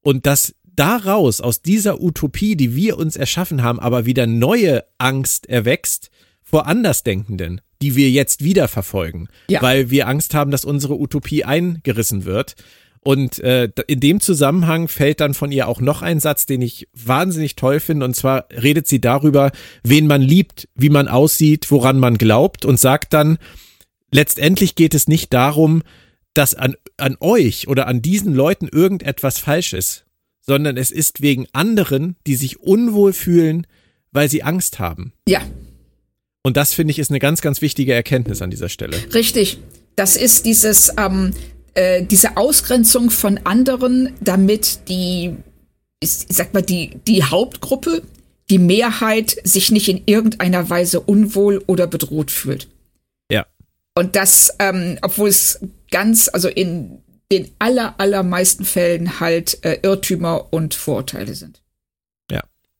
Und dass daraus, aus dieser Utopie, die wir uns erschaffen haben, aber wieder neue Angst erwächst vor Andersdenkenden, die wir jetzt wieder verfolgen, ja. weil wir Angst haben, dass unsere Utopie eingerissen wird. Und äh, in dem Zusammenhang fällt dann von ihr auch noch ein Satz, den ich wahnsinnig toll finde. Und zwar redet sie darüber, wen man liebt, wie man aussieht, woran man glaubt und sagt dann, letztendlich geht es nicht darum, dass an, an euch oder an diesen Leuten irgendetwas falsch ist, sondern es ist wegen anderen, die sich unwohl fühlen, weil sie Angst haben. Ja. Und das finde ich ist eine ganz, ganz wichtige Erkenntnis an dieser Stelle. Richtig. Das ist dieses, ähm, äh, diese Ausgrenzung von anderen, damit die, ich sag mal, die, die Hauptgruppe, die Mehrheit sich nicht in irgendeiner Weise unwohl oder bedroht fühlt. Ja. Und das, ähm, obwohl es ganz, also in den aller, allermeisten Fällen halt äh, Irrtümer und Vorurteile sind.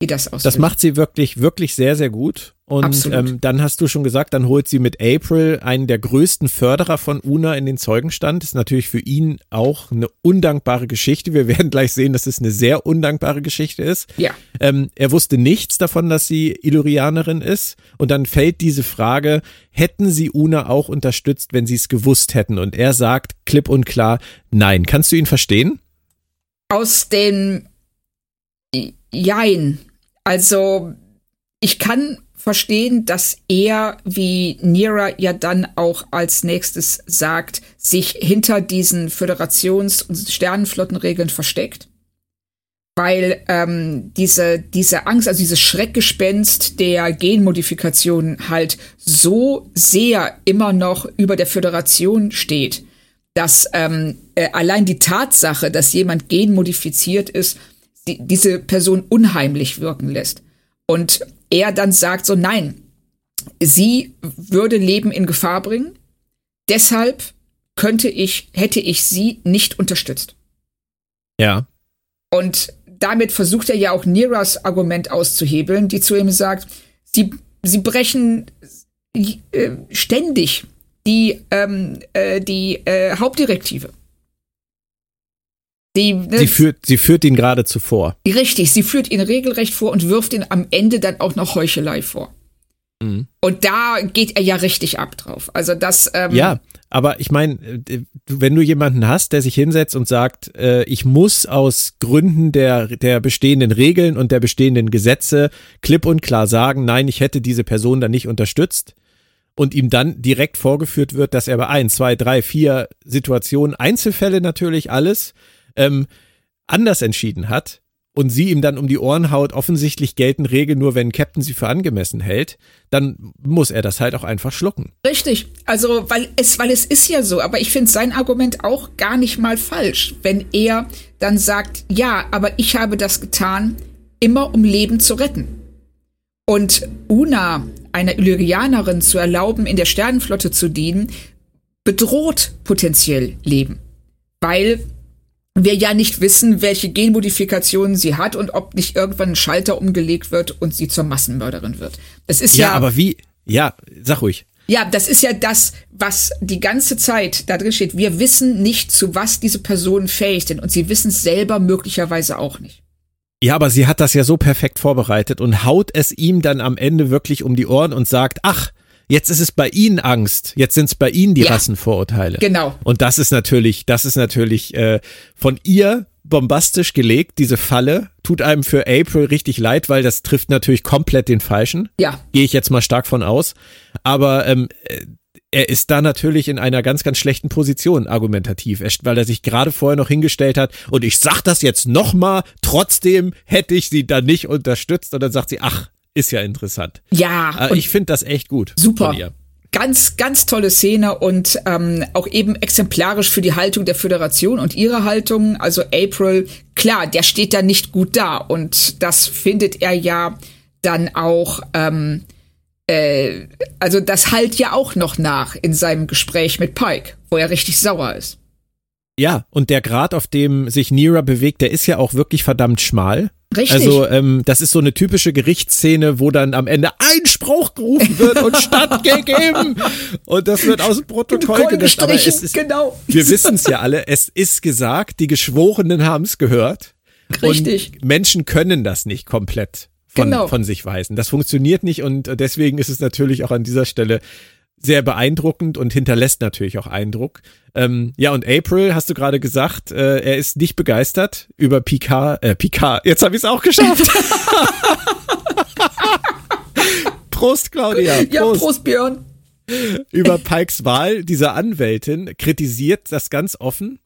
Wie das aussieht. Das macht sie wirklich, wirklich sehr, sehr gut. Und ähm, dann hast du schon gesagt, dann holt sie mit April einen der größten Förderer von Una in den Zeugenstand. Ist natürlich für ihn auch eine undankbare Geschichte. Wir werden gleich sehen, dass es eine sehr undankbare Geschichte ist. Ja. Ähm, er wusste nichts davon, dass sie Illyrianerin ist. Und dann fällt diese Frage, hätten sie Una auch unterstützt, wenn sie es gewusst hätten? Und er sagt klipp und klar, nein. Kannst du ihn verstehen? Aus den Jein. Also ich kann verstehen, dass er, wie Nira ja dann auch als nächstes sagt, sich hinter diesen Föderations- und Sternenflottenregeln versteckt. Weil ähm, diese, diese Angst, also dieses Schreckgespenst der Genmodifikation halt so sehr immer noch über der Föderation steht, dass ähm, äh, allein die Tatsache, dass jemand genmodifiziert ist, die, diese Person unheimlich wirken lässt. Und er dann sagt so, nein, sie würde Leben in Gefahr bringen. Deshalb könnte ich, hätte ich sie nicht unterstützt. Ja. Und damit versucht er ja auch Niras Argument auszuhebeln, die zu ihm sagt, sie, sie brechen äh, ständig die, ähm, äh, die äh, Hauptdirektive. Die, ne, sie, führt, sie führt ihn geradezu vor. Richtig, sie führt ihn regelrecht vor und wirft ihn am Ende dann auch noch Heuchelei vor. Mhm. Und da geht er ja richtig ab drauf. Also das. Ähm, ja, aber ich meine, äh, wenn du jemanden hast, der sich hinsetzt und sagt, äh, ich muss aus Gründen der, der bestehenden Regeln und der bestehenden Gesetze klipp und klar sagen, nein, ich hätte diese Person dann nicht unterstützt, und ihm dann direkt vorgeführt wird, dass er bei ein, zwei, drei, vier Situationen, Einzelfälle natürlich alles, ähm, anders entschieden hat und sie ihm dann um die Ohren haut, offensichtlich gelten Regeln nur, wenn Captain sie für angemessen hält, dann muss er das halt auch einfach schlucken. Richtig. Also, weil es, weil es ist ja so, aber ich finde sein Argument auch gar nicht mal falsch, wenn er dann sagt, ja, aber ich habe das getan, immer um Leben zu retten. Und Una, einer Illyrianerin, zu erlauben, in der Sternenflotte zu dienen, bedroht potenziell Leben. Weil wir ja nicht wissen, welche Genmodifikationen sie hat und ob nicht irgendwann ein Schalter umgelegt wird und sie zur Massenmörderin wird. Das ist ja. Ja, aber wie? Ja, sag ruhig. Ja, das ist ja das, was die ganze Zeit da drin steht. Wir wissen nicht, zu was diese Personen fähig sind und sie wissen es selber möglicherweise auch nicht. Ja, aber sie hat das ja so perfekt vorbereitet und haut es ihm dann am Ende wirklich um die Ohren und sagt, ach, Jetzt ist es bei ihnen Angst. Jetzt sind es bei ihnen die ja, Rassenvorurteile. Genau. Und das ist natürlich, das ist natürlich äh, von ihr bombastisch gelegt, diese Falle. Tut einem für April richtig leid, weil das trifft natürlich komplett den Falschen. Ja. Gehe ich jetzt mal stark von aus. Aber ähm, äh, er ist da natürlich in einer ganz, ganz schlechten Position argumentativ, weil er sich gerade vorher noch hingestellt hat und ich sag das jetzt nochmal, trotzdem hätte ich sie da nicht unterstützt und dann sagt sie, ach, ist ja interessant. Ja. Äh, ich finde das echt gut. Super. Ganz, ganz tolle Szene und ähm, auch eben exemplarisch für die Haltung der Föderation und ihre Haltung. Also April, klar, der steht da nicht gut da und das findet er ja dann auch, ähm, äh, also das halt ja auch noch nach in seinem Gespräch mit Pike, wo er richtig sauer ist. Ja, und der Grad, auf dem sich Nira bewegt, der ist ja auch wirklich verdammt schmal. Richtig. Also ähm, das ist so eine typische Gerichtsszene, wo dann am Ende Einspruch gerufen wird und stattgegeben und das wird aus dem Protokoll gelöscht. Aber es ist, genau. Wir wissen es ja alle, es ist gesagt, die Geschworenen haben es gehört. Richtig. Und Menschen können das nicht komplett von, genau. von sich weisen. Das funktioniert nicht und deswegen ist es natürlich auch an dieser Stelle sehr beeindruckend und hinterlässt natürlich auch Eindruck. Ähm, ja, und April, hast du gerade gesagt, äh, er ist nicht begeistert über Picard, äh, Picard, jetzt habe ich es auch geschafft. Prost, Claudia. Prost. Ja, Prost, Björn. Über Pikes Wahl dieser Anwältin kritisiert das ganz offen.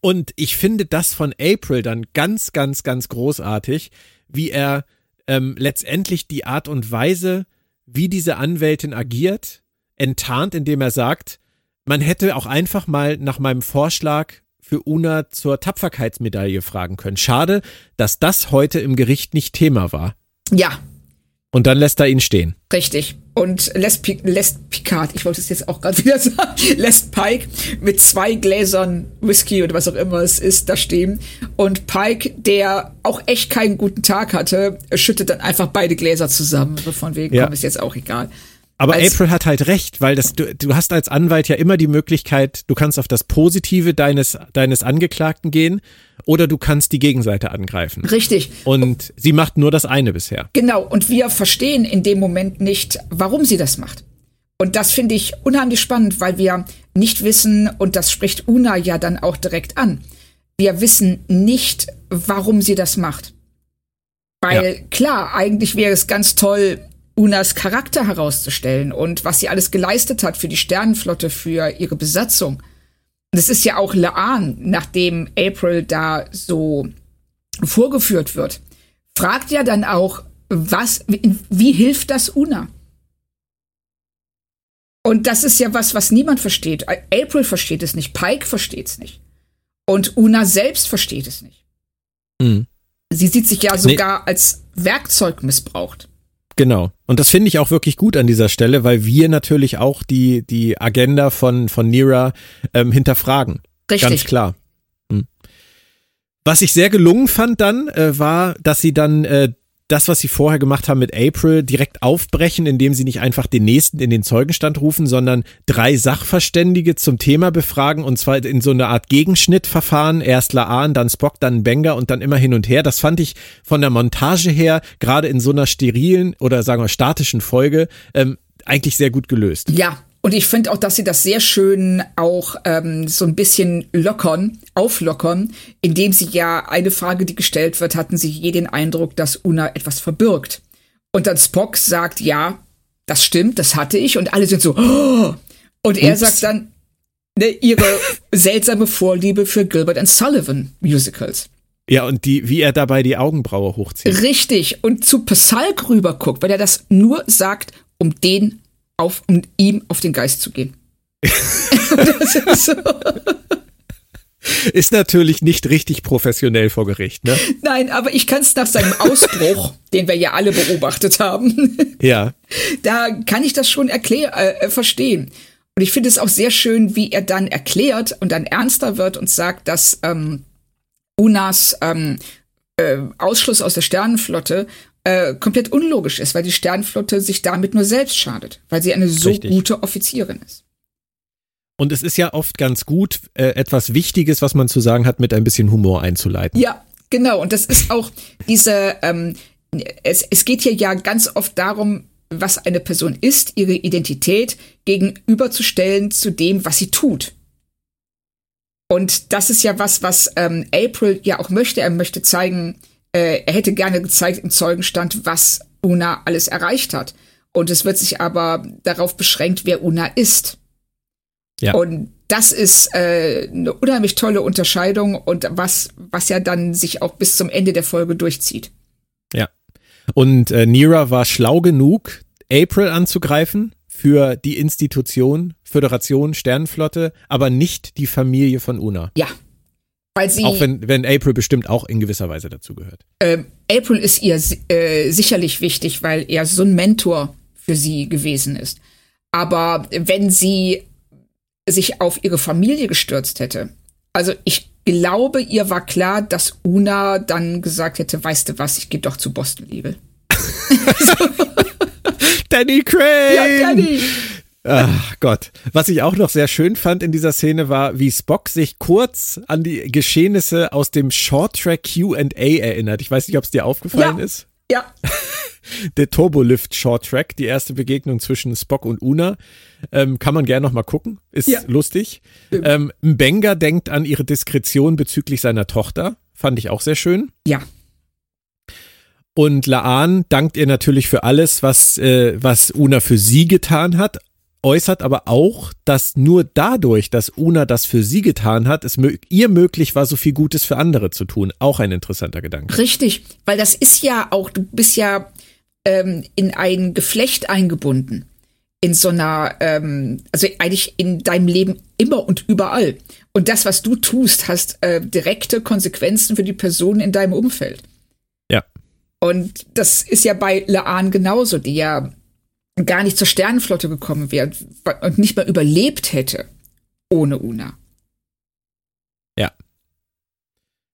Und ich finde das von April dann ganz, ganz, ganz großartig, wie er ähm, letztendlich die Art und Weise, wie diese Anwältin agiert, enttarnt, indem er sagt, man hätte auch einfach mal nach meinem Vorschlag für Una zur Tapferkeitsmedaille fragen können. Schade, dass das heute im Gericht nicht Thema war. Ja. Und dann lässt er ihn stehen. Richtig. Und lässt, lässt Picard, ich wollte es jetzt auch gerade wieder sagen, lässt Pike mit zwei Gläsern Whisky oder was auch immer es ist, da stehen. Und Pike, der auch echt keinen guten Tag hatte, schüttet dann einfach beide Gläser zusammen. So von wegen, ja. komm, ist jetzt auch egal. Aber als April hat halt recht, weil das, du, du hast als Anwalt ja immer die Möglichkeit, du kannst auf das Positive deines, deines Angeklagten gehen oder du kannst die Gegenseite angreifen. Richtig. Und sie macht nur das eine bisher. Genau. Und wir verstehen in dem Moment nicht, warum sie das macht. Und das finde ich unheimlich spannend, weil wir nicht wissen, und das spricht Una ja dann auch direkt an, wir wissen nicht, warum sie das macht. Weil ja. klar, eigentlich wäre es ganz toll, Unas Charakter herauszustellen und was sie alles geleistet hat für die Sternenflotte, für ihre Besatzung. Und es ist ja auch Laan, nachdem April da so vorgeführt wird, fragt ja dann auch, was, wie, wie hilft das Una? Und das ist ja was, was niemand versteht. April versteht es nicht, Pike versteht es nicht. Und Una selbst versteht es nicht. Mhm. Sie sieht sich ja sogar nee. als Werkzeug missbraucht. Genau. Und das finde ich auch wirklich gut an dieser Stelle, weil wir natürlich auch die, die Agenda von, von Nira ähm, hinterfragen. Richtig. Ganz klar. Hm. Was ich sehr gelungen fand dann, äh, war, dass sie dann äh, das, was sie vorher gemacht haben mit April, direkt aufbrechen, indem sie nicht einfach den nächsten in den Zeugenstand rufen, sondern drei Sachverständige zum Thema befragen und zwar in so eine Art Gegenschnittverfahren. Erst Laan, dann Spock, dann Benger und dann immer hin und her. Das fand ich von der Montage her, gerade in so einer sterilen oder sagen wir statischen Folge, ähm, eigentlich sehr gut gelöst. Ja, und ich finde auch, dass sie das sehr schön auch ähm, so ein bisschen lockern, auflockern, indem sie ja eine Frage, die gestellt wird, hatten sie je den Eindruck, dass Una etwas verbirgt. Und dann Spock sagt, ja, das stimmt, das hatte ich. Und alle sind so, oh! und er Ups. sagt dann, ne, ihre seltsame Vorliebe für Gilbert and Sullivan Musicals. Ja, und die, wie er dabei die Augenbraue hochzieht. Richtig. Und zu Passalk rüber guckt, weil er das nur sagt, um den auf, um ihm auf den Geist zu gehen. ist, so. ist natürlich nicht richtig professionell vor Gericht, ne? Nein, aber ich kann es nach seinem Ausbruch, den wir ja alle beobachtet haben, ja. da kann ich das schon erklär, äh, verstehen. Und ich finde es auch sehr schön, wie er dann erklärt und dann ernster wird und sagt, dass ähm, Unas ähm, äh, Ausschluss aus der Sternenflotte äh, komplett unlogisch ist, weil die Sternenflotte sich damit nur selbst schadet, weil sie eine so Richtig. gute Offizierin ist. Und es ist ja oft ganz gut, äh, etwas Wichtiges, was man zu sagen hat, mit ein bisschen Humor einzuleiten. Ja, genau. Und das ist auch diese, ähm, es, es geht hier ja ganz oft darum, was eine Person ist, ihre Identität gegenüberzustellen zu dem, was sie tut. Und das ist ja was, was ähm, April ja auch möchte. Er möchte zeigen, äh, er hätte gerne gezeigt im Zeugenstand, was Una alles erreicht hat. Und es wird sich aber darauf beschränkt, wer Una ist. Ja. Und das ist äh, eine unheimlich tolle Unterscheidung und was, was ja dann sich auch bis zum Ende der Folge durchzieht. Ja. Und äh, Nira war schlau genug, April anzugreifen für die Institution, Föderation, Sternenflotte, aber nicht die Familie von Una. Ja, weil sie, auch wenn, wenn April bestimmt auch in gewisser Weise dazugehört. Ähm, April ist ihr äh, sicherlich wichtig, weil er so ein Mentor für sie gewesen ist. Aber wenn sie sich auf ihre Familie gestürzt hätte, also ich glaube, ihr war klar, dass Una dann gesagt hätte, weißt du was, ich gehe doch zu Boston Legal. Danny Craig! Ja, Danny! Ach Gott. Was ich auch noch sehr schön fand in dieser Szene war, wie Spock sich kurz an die Geschehnisse aus dem Short Track QA erinnert. Ich weiß nicht, ob es dir aufgefallen ja. ist. Ja. der Turbolift Short Track, die erste Begegnung zwischen Spock und Una. Ähm, kann man gerne noch mal gucken. Ist ja. lustig. Ähm, Mbenga denkt an ihre Diskretion bezüglich seiner Tochter. Fand ich auch sehr schön. Ja. Und Laan dankt ihr natürlich für alles, was, äh, was Una für sie getan hat, äußert aber auch, dass nur dadurch, dass Una das für sie getan hat, es ihr möglich war, so viel Gutes für andere zu tun. Auch ein interessanter Gedanke. Richtig, weil das ist ja auch, du bist ja ähm, in ein Geflecht eingebunden. In so einer, ähm, also eigentlich in deinem Leben immer und überall. Und das, was du tust, hast äh, direkte Konsequenzen für die Personen in deinem Umfeld. Ja. Und das ist ja bei Laan genauso, die ja gar nicht zur Sternenflotte gekommen wäre und nicht mal überlebt hätte ohne Una. Ja.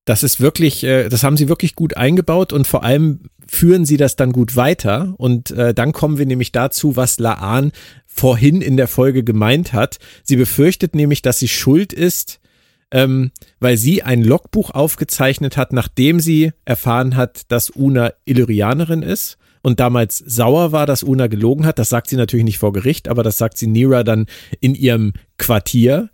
Das ist wirklich, äh, das haben sie wirklich gut eingebaut und vor allem führen sie das dann gut weiter. Und äh, dann kommen wir nämlich dazu, was Laan vorhin in der Folge gemeint hat. Sie befürchtet nämlich, dass sie schuld ist, ähm, weil sie ein Logbuch aufgezeichnet hat, nachdem sie erfahren hat, dass Una Illyrianerin ist und damals sauer war, dass Una gelogen hat. Das sagt sie natürlich nicht vor Gericht, aber das sagt sie Nira dann in ihrem Quartier.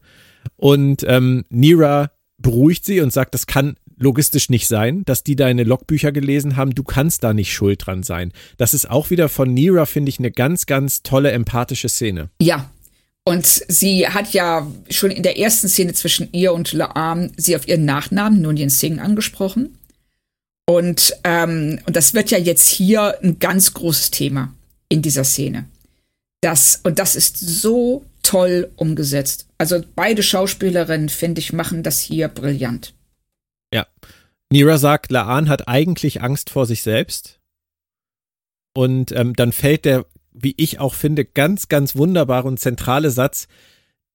Und ähm, Nira beruhigt sie und sagt, das kann logistisch nicht sein, dass die deine Logbücher gelesen haben. Du kannst da nicht schuld dran sein. Das ist auch wieder von Nira, finde ich, eine ganz, ganz tolle empathische Szene. Ja. Und sie hat ja schon in der ersten Szene zwischen ihr und Laam sie auf ihren Nachnamen Nunien Singh angesprochen. Und, ähm, und das wird ja jetzt hier ein ganz großes Thema in dieser Szene. Das, und das ist so toll umgesetzt. Also beide Schauspielerinnen, finde ich, machen das hier brillant. Ja. Nira sagt, Laan hat eigentlich Angst vor sich selbst. Und ähm, dann fällt der, wie ich auch finde, ganz, ganz wunderbare und zentrale Satz,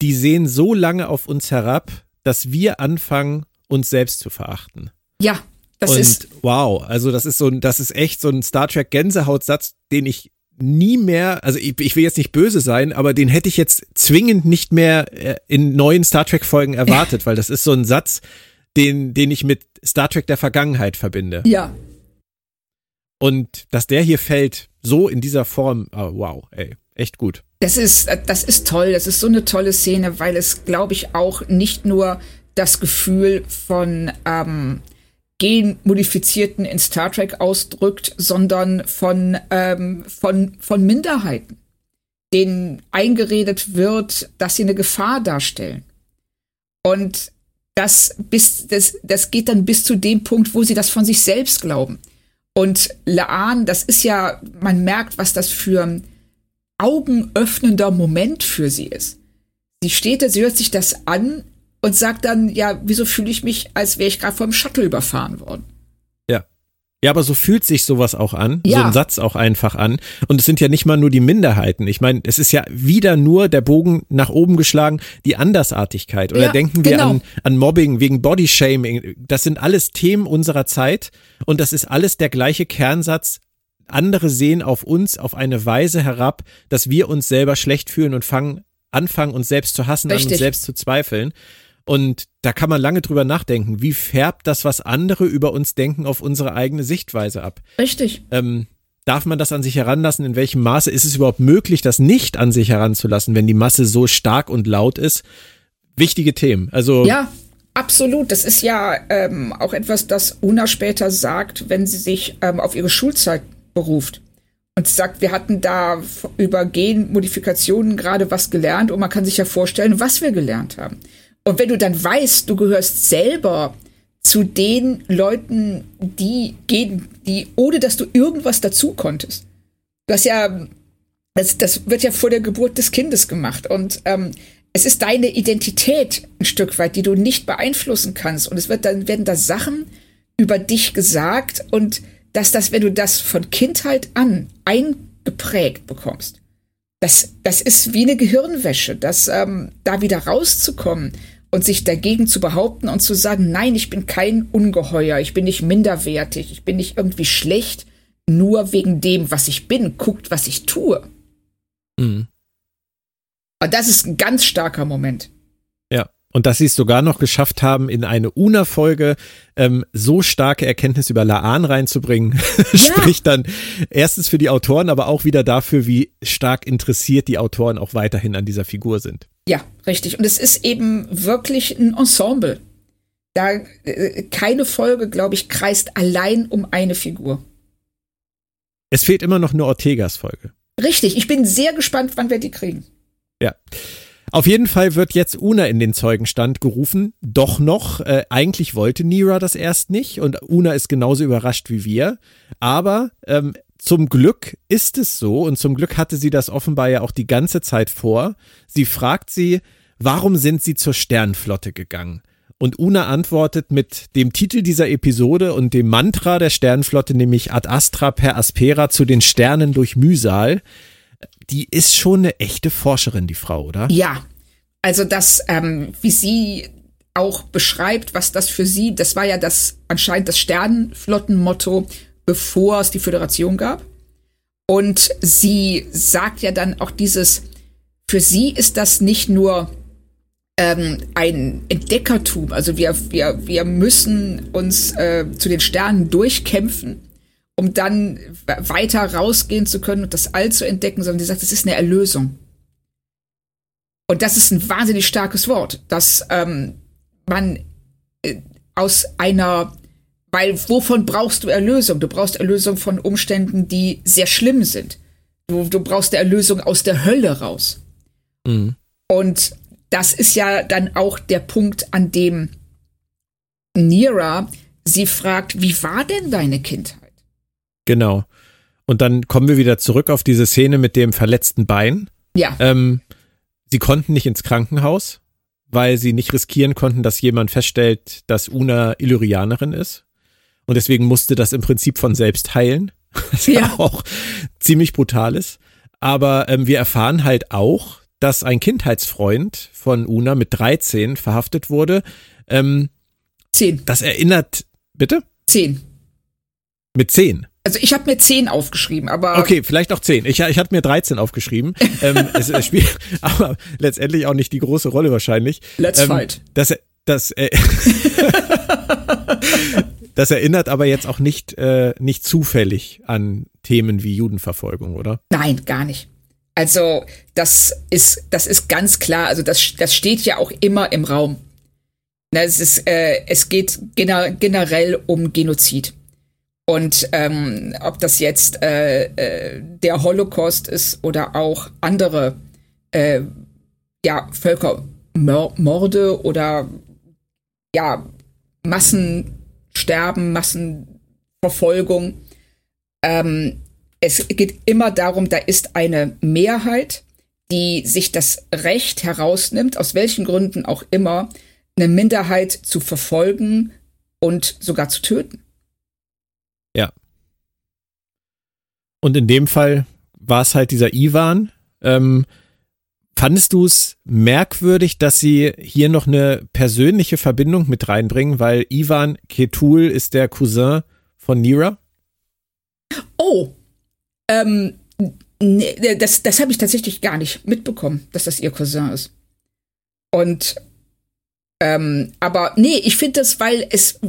die sehen so lange auf uns herab, dass wir anfangen, uns selbst zu verachten. Ja, das und ist wow, also das ist so ein, das ist echt so ein Star Trek Gänsehautsatz, den ich nie mehr, also ich, ich will jetzt nicht böse sein, aber den hätte ich jetzt zwingend nicht mehr äh, in neuen Star Trek Folgen erwartet, weil das ist so ein Satz, den, den ich mit Star Trek der Vergangenheit verbinde. Ja. Und dass der hier fällt, so in dieser Form, oh, wow, ey, echt gut. Das ist, das ist toll, das ist so eine tolle Szene, weil es, glaube ich, auch nicht nur das Gefühl von ähm, Genmodifizierten in Star Trek ausdrückt, sondern von, ähm, von, von Minderheiten, denen eingeredet wird, dass sie eine Gefahr darstellen. Und das, bis, das, das geht dann bis zu dem Punkt, wo sie das von sich selbst glauben. Und Laan, das ist ja, man merkt, was das für ein augenöffnender Moment für sie ist. Sie steht da, sie hört sich das an und sagt dann, ja, wieso fühle ich mich, als wäre ich gerade vom Shuttle überfahren worden? Ja. Ja, aber so fühlt sich sowas auch an, ja. so ein Satz auch einfach an. Und es sind ja nicht mal nur die Minderheiten. Ich meine, es ist ja wieder nur der Bogen nach oben geschlagen, die Andersartigkeit. Oder ja, denken wir genau. an, an Mobbing wegen Bodyshaming. Das sind alles Themen unserer Zeit und das ist alles der gleiche Kernsatz. Andere sehen auf uns auf eine Weise herab, dass wir uns selber schlecht fühlen und fangen, anfangen, uns selbst zu hassen, Richtig. an uns selbst zu zweifeln. Und da kann man lange drüber nachdenken, wie färbt das, was andere über uns denken, auf unsere eigene Sichtweise ab. Richtig. Ähm, darf man das an sich heranlassen? In welchem Maße ist es überhaupt möglich, das nicht an sich heranzulassen, wenn die Masse so stark und laut ist? Wichtige Themen. Also ja, absolut. Das ist ja ähm, auch etwas, das Una später sagt, wenn sie sich ähm, auf ihre Schulzeit beruft und sagt, wir hatten da über Genmodifikationen gerade was gelernt und man kann sich ja vorstellen, was wir gelernt haben. Und wenn du dann weißt, du gehörst selber zu den Leuten, die gehen, die, ohne dass du irgendwas dazu konntest. Du hast ja, das, das wird ja vor der Geburt des Kindes gemacht. Und ähm, es ist deine Identität ein Stück weit, die du nicht beeinflussen kannst. Und es wird dann, werden da Sachen über dich gesagt und dass das, wenn du das von Kindheit an eingeprägt bekommst, das, das ist wie eine Gehirnwäsche, das ähm, da wieder rauszukommen und sich dagegen zu behaupten und zu sagen, nein, ich bin kein Ungeheuer, ich bin nicht minderwertig, ich bin nicht irgendwie schlecht, nur wegen dem, was ich bin, guckt, was ich tue. Mhm. Und das ist ein ganz starker Moment. Ja, Und dass sie es sogar noch geschafft haben, in eine UNA-Folge ähm, so starke Erkenntnis über Laan reinzubringen, ja. spricht dann erstens für die Autoren, aber auch wieder dafür, wie stark interessiert die Autoren auch weiterhin an dieser Figur sind. Ja, richtig. Und es ist eben wirklich ein Ensemble. Da äh, keine Folge, glaube ich, kreist allein um eine Figur. Es fehlt immer noch eine Ortegas Folge. Richtig, ich bin sehr gespannt, wann wir die kriegen. Ja. Auf jeden Fall wird jetzt Una in den Zeugenstand gerufen. Doch noch, äh, eigentlich wollte Nira das erst nicht und Una ist genauso überrascht wie wir. Aber ähm, zum Glück ist es so und zum Glück hatte sie das offenbar ja auch die ganze Zeit vor. Sie fragt sie, warum sind sie zur Sternflotte gegangen? Und Una antwortet mit dem Titel dieser Episode und dem Mantra der Sternflotte, nämlich Ad Astra per Aspera zu den Sternen durch Mühsal die ist schon eine echte Forscherin, die Frau, oder? Ja. Also das, ähm, wie sie auch beschreibt, was das für sie, das war ja das anscheinend das Sternenflottenmotto, bevor es die Föderation gab. Und sie sagt ja dann auch dieses, für sie ist das nicht nur ähm, ein Entdeckertum, also wir, wir, wir müssen uns äh, zu den Sternen durchkämpfen, um dann weiter rausgehen zu können und das All zu entdecken, sondern sie sagt, es ist eine Erlösung. Und das ist ein wahnsinnig starkes Wort, dass ähm, man äh, aus einer, weil wovon brauchst du Erlösung? Du brauchst Erlösung von Umständen, die sehr schlimm sind. Du, du brauchst eine Erlösung aus der Hölle raus. Mhm. Und das ist ja dann auch der Punkt, an dem Nira sie fragt, wie war denn deine Kindheit? Genau. Und dann kommen wir wieder zurück auf diese Szene mit dem verletzten Bein. Ja. Ähm, sie konnten nicht ins Krankenhaus, weil sie nicht riskieren konnten, dass jemand feststellt, dass Una Illyrianerin ist. Und deswegen musste das im Prinzip von selbst heilen. Was ja. auch ziemlich brutal ist. Aber ähm, wir erfahren halt auch, dass ein Kindheitsfreund von Una mit 13 verhaftet wurde. Ähm, zehn. Das erinnert, bitte? Zehn. Mit zehn? Also ich habe mir zehn aufgeschrieben, aber. Okay, vielleicht auch zehn. Ich, ich hatte mir 13 aufgeschrieben. ähm, es, es spielt aber letztendlich auch nicht die große Rolle wahrscheinlich. Let's ähm, fight. Das, das, äh, das erinnert aber jetzt auch nicht, äh, nicht zufällig an Themen wie Judenverfolgung, oder? Nein, gar nicht. Also das ist, das ist ganz klar. Also das, das steht ja auch immer im Raum. Na, es, ist, äh, es geht generell um Genozid. Und ähm, ob das jetzt äh, äh, der Holocaust ist oder auch andere äh, ja, Völkermorde oder ja, Massensterben, Massenverfolgung. Ähm, es geht immer darum, da ist eine Mehrheit, die sich das Recht herausnimmt, aus welchen Gründen auch immer, eine Minderheit zu verfolgen und sogar zu töten. Ja. Und in dem Fall war es halt dieser Ivan. Ähm, fandest du es merkwürdig, dass sie hier noch eine persönliche Verbindung mit reinbringen, weil Ivan Ketul ist der Cousin von Nira? Oh, ähm, nee, das, das habe ich tatsächlich gar nicht mitbekommen, dass das ihr Cousin ist. Und ähm, aber nee, ich finde das, weil es,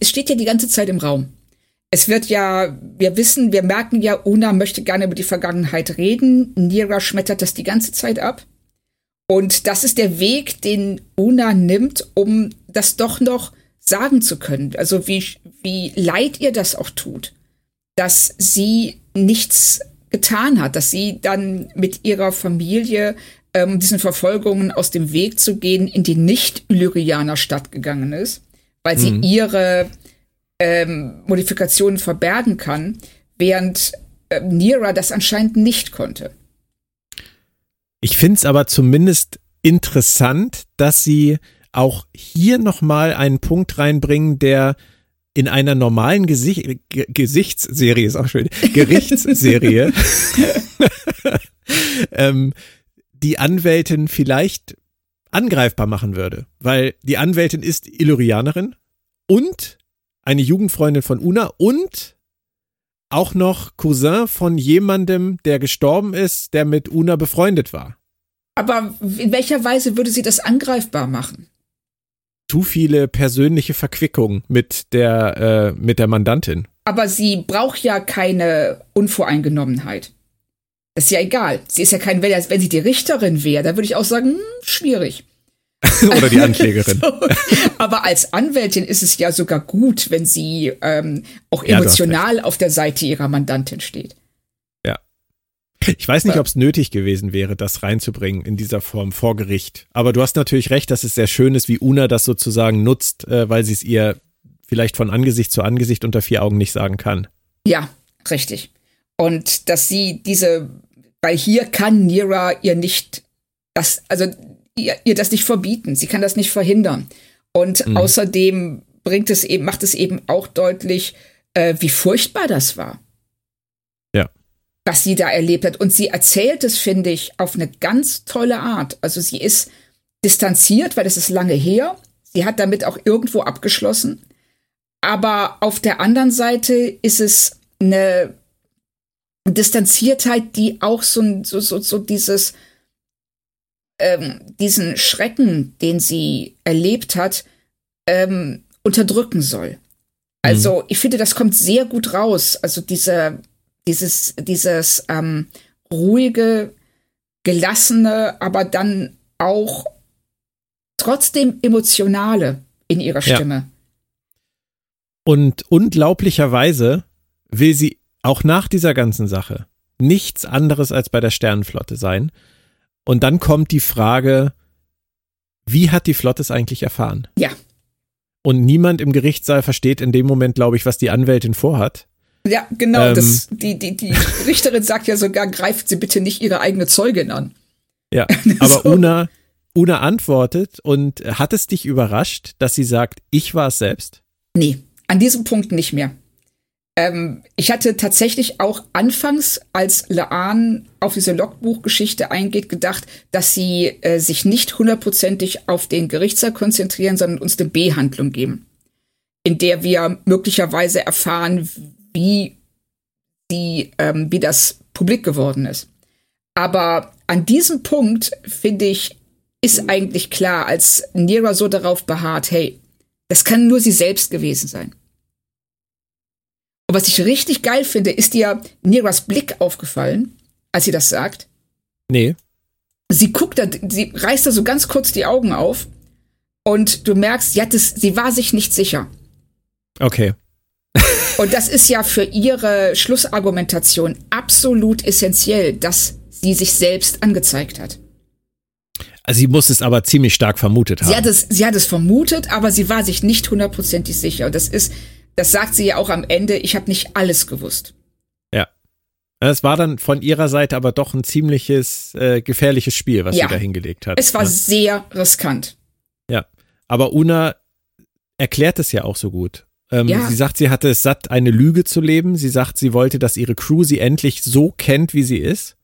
es steht ja die ganze Zeit im Raum es wird ja, wir wissen, wir merken ja, Una möchte gerne über die Vergangenheit reden. Nira schmettert das die ganze Zeit ab. Und das ist der Weg, den Una nimmt, um das doch noch sagen zu können. Also wie, wie leid ihr das auch tut, dass sie nichts getan hat, dass sie dann mit ihrer Familie ähm, diesen Verfolgungen aus dem Weg zu gehen in die nicht-Illyrianer Stadt gegangen ist, weil sie mhm. ihre ähm, Modifikationen verbergen kann, während äh, Nira das anscheinend nicht konnte. Ich finde es aber zumindest interessant, dass sie auch hier nochmal einen Punkt reinbringen, der in einer normalen Gesicht Gesichtsserie, ist auch schön, Gerichtsserie, ähm, die Anwältin vielleicht angreifbar machen würde. Weil die Anwältin ist Illyrianerin und eine Jugendfreundin von Una und auch noch Cousin von jemandem, der gestorben ist, der mit Una befreundet war. Aber in welcher Weise würde sie das angreifbar machen? zu viele persönliche Verquickung mit der, äh, mit der Mandantin. Aber sie braucht ja keine Unvoreingenommenheit. Das ist ja egal. Sie ist ja kein, wenn sie die Richterin wäre, dann würde ich auch sagen, hm, schwierig. Oder die Anklägerin. so. Aber als Anwältin ist es ja sogar gut, wenn sie ähm, auch emotional ja, auf der Seite ihrer Mandantin steht. Ja. Ich weiß nicht, ob es nötig gewesen wäre, das reinzubringen in dieser Form vor Gericht. Aber du hast natürlich recht, dass es sehr schön ist, wie Una das sozusagen nutzt, äh, weil sie es ihr vielleicht von Angesicht zu Angesicht unter vier Augen nicht sagen kann. Ja, richtig. Und dass sie diese, weil hier kann Nira ihr nicht das, also ihr, ihr das nicht verbieten. Sie kann das nicht verhindern. Und mhm. außerdem bringt es eben, macht es eben auch deutlich, äh, wie furchtbar das war. Ja. Was sie da erlebt hat. Und sie erzählt es, finde ich, auf eine ganz tolle Art. Also sie ist distanziert, weil es ist lange her. Sie hat damit auch irgendwo abgeschlossen. Aber auf der anderen Seite ist es eine Distanziertheit, die auch so, so, so, so dieses, ähm, diesen Schrecken, den sie erlebt hat, ähm, unterdrücken soll. Also mhm. ich finde, das kommt sehr gut raus. Also diese, dieses, dieses ähm, ruhige, gelassene, aber dann auch trotzdem emotionale in ihrer Stimme. Ja. Und unglaublicherweise will sie auch nach dieser ganzen Sache nichts anderes als bei der Sternenflotte sein. Und dann kommt die Frage, wie hat die Flotte es eigentlich erfahren? Ja. Und niemand im Gerichtssaal versteht in dem Moment, glaube ich, was die Anwältin vorhat. Ja, genau. Ähm, das, die, die, die Richterin sagt ja sogar, greift sie bitte nicht ihre eigene Zeugin an. Ja, aber so. Una, Una antwortet und hat es dich überrascht, dass sie sagt, ich war es selbst? Nee, an diesem Punkt nicht mehr. Ähm, ich hatte tatsächlich auch anfangs, als Laan auf diese Logbuchgeschichte eingeht, gedacht, dass sie äh, sich nicht hundertprozentig auf den Gerichtssaal konzentrieren, sondern uns eine B-Handlung geben, in der wir möglicherweise erfahren, wie die, ähm, wie das publik geworden ist. Aber an diesem Punkt, finde ich, ist eigentlich klar, als Nira so darauf beharrt, hey, das kann nur sie selbst gewesen sein. Und was ich richtig geil finde, ist dir Niras Blick aufgefallen, als sie das sagt. Nee. Sie guckt da, sie reißt da so ganz kurz die Augen auf und du merkst, sie, hat es, sie war sich nicht sicher. Okay. und das ist ja für ihre Schlussargumentation absolut essentiell, dass sie sich selbst angezeigt hat. Sie muss es aber ziemlich stark vermutet haben. Sie hat es, sie hat es vermutet, aber sie war sich nicht hundertprozentig sicher. Und das ist, das sagt sie ja auch am Ende, ich habe nicht alles gewusst. Ja. Es war dann von ihrer Seite aber doch ein ziemliches äh, gefährliches Spiel, was ja. sie da hingelegt hat. Es war ne? sehr riskant. Ja. Aber Una erklärt es ja auch so gut. Ähm, ja. Sie sagt, sie hatte es satt, eine Lüge zu leben. Sie sagt, sie wollte, dass ihre Crew sie endlich so kennt, wie sie ist,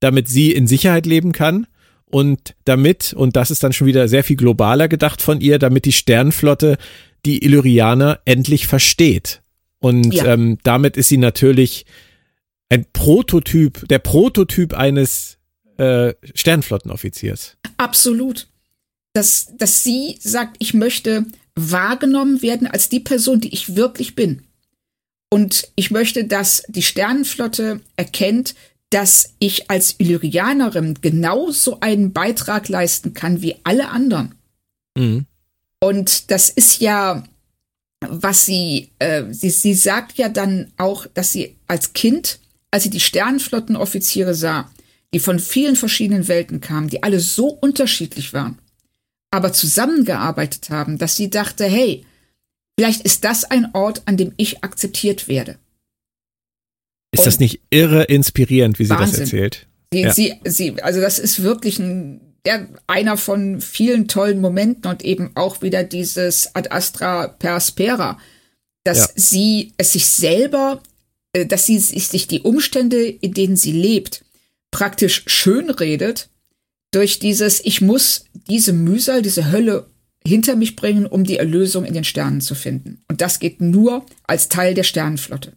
damit sie in Sicherheit leben kann und damit, und das ist dann schon wieder sehr viel globaler gedacht von ihr, damit die Sternflotte die Illyrianer endlich versteht. Und ja. ähm, damit ist sie natürlich ein Prototyp, der Prototyp eines äh, Sternflottenoffiziers. Absolut. Dass, dass sie sagt, ich möchte wahrgenommen werden als die Person, die ich wirklich bin. Und ich möchte, dass die Sternenflotte erkennt, dass ich als Illyrianerin genauso einen Beitrag leisten kann wie alle anderen. Mhm. Und das ist ja, was sie, äh, sie, sie sagt ja dann auch, dass sie als Kind, als sie die Sternenflottenoffiziere sah, die von vielen verschiedenen Welten kamen, die alle so unterschiedlich waren, aber zusammengearbeitet haben, dass sie dachte, hey, vielleicht ist das ein Ort, an dem ich akzeptiert werde. Ist Und das nicht irre inspirierend, wie sie Wahnsinn. das erzählt? Sie, ja. sie, sie, also das ist wirklich ein der, einer von vielen tollen Momenten und eben auch wieder dieses Ad Astra per Spera, dass ja. sie es sich selber, äh, dass sie sich die Umstände, in denen sie lebt, praktisch schönredet durch dieses, ich muss diese Mühsal, diese Hölle hinter mich bringen, um die Erlösung in den Sternen zu finden. Und das geht nur als Teil der Sternenflotte.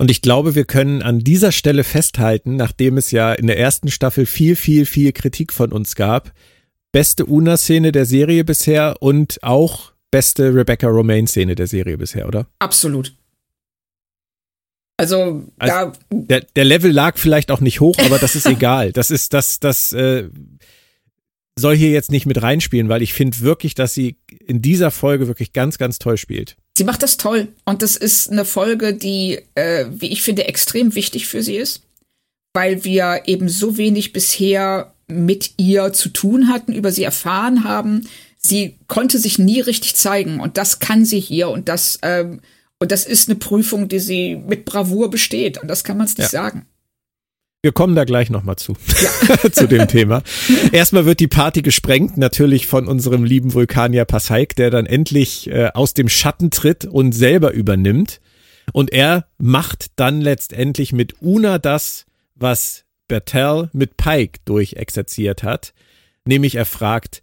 Und ich glaube, wir können an dieser Stelle festhalten, nachdem es ja in der ersten Staffel viel, viel, viel Kritik von uns gab, beste Una-Szene der Serie bisher und auch beste Rebecca Romaine-Szene der Serie bisher, oder? Absolut. Also, also da. Der, der, Level lag vielleicht auch nicht hoch, aber das ist egal. Das ist, das, das äh, soll hier jetzt nicht mit reinspielen, weil ich finde wirklich, dass sie in dieser Folge wirklich ganz, ganz toll spielt. Sie macht das toll. Und das ist eine Folge, die, äh, wie ich finde, extrem wichtig für sie ist, weil wir eben so wenig bisher mit ihr zu tun hatten, über sie erfahren haben. Sie konnte sich nie richtig zeigen und das kann sie hier und das ähm, und das ist eine Prüfung, die sie mit Bravour besteht. Und das kann man es nicht ja. sagen. Wir kommen da gleich nochmal zu, ja. zu dem Thema. Erstmal wird die Party gesprengt, natürlich von unserem lieben Vulkanier Passaik, der dann endlich äh, aus dem Schatten tritt und selber übernimmt. Und er macht dann letztendlich mit Una das, was Bertel mit Pike durchexerziert hat. Nämlich er fragt,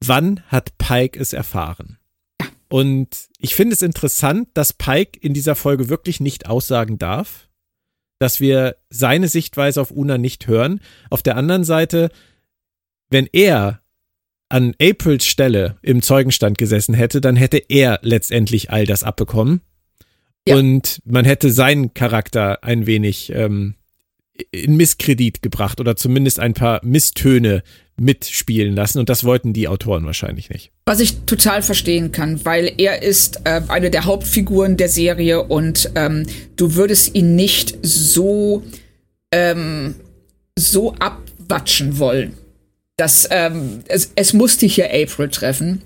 wann hat Pike es erfahren? Und ich finde es interessant, dass Pike in dieser Folge wirklich nicht aussagen darf, dass wir seine Sichtweise auf Una nicht hören. Auf der anderen Seite, wenn er an Aprils Stelle im Zeugenstand gesessen hätte, dann hätte er letztendlich all das abbekommen. Ja. Und man hätte seinen Charakter ein wenig ähm, in Misskredit gebracht oder zumindest ein paar Misstöne mitspielen lassen und das wollten die Autoren wahrscheinlich nicht. Was ich total verstehen kann, weil er ist äh, eine der Hauptfiguren der Serie und ähm, du würdest ihn nicht so ähm, so abwatschen wollen. Das, ähm, es, es musste hier April treffen.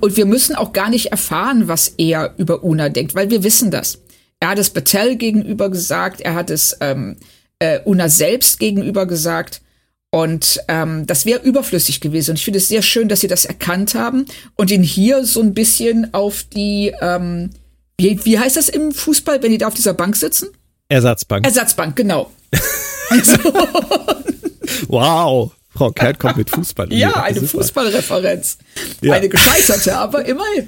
Und wir müssen auch gar nicht erfahren, was er über Una denkt, weil wir wissen das. Er hat es Battelle gegenüber gesagt, er hat es ähm, äh, Una selbst gegenüber gesagt. Und ähm, das wäre überflüssig gewesen. Und ich finde es sehr schön, dass sie das erkannt haben und ihn hier so ein bisschen auf die, ähm, wie, wie heißt das im Fußball, wenn die da auf dieser Bank sitzen? Ersatzbank. Ersatzbank, genau. also, wow. Frau Kert kommt mit Fußball. ja, eine Fußballreferenz. Ja. Eine gescheiterte, aber immerhin.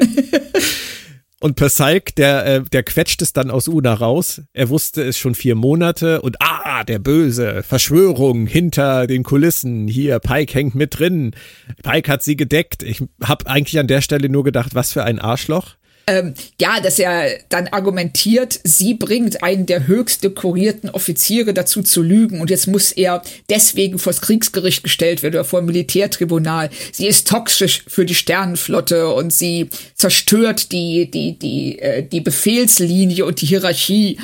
Und Persalk, der, äh, der quetscht es dann aus Una raus. Er wusste es schon vier Monate und ah, der Böse, Verschwörung hinter den Kulissen. Hier, Pike hängt mit drin. Pike hat sie gedeckt. Ich habe eigentlich an der Stelle nur gedacht, was für ein Arschloch ähm, ja, dass er dann argumentiert, sie bringt einen der höchst dekorierten Offiziere dazu zu lügen und jetzt muss er deswegen vors Kriegsgericht gestellt werden oder vor ein Militärtribunal. Sie ist toxisch für die Sternenflotte und sie zerstört die, die, die, äh, die Befehlslinie und die Hierarchie.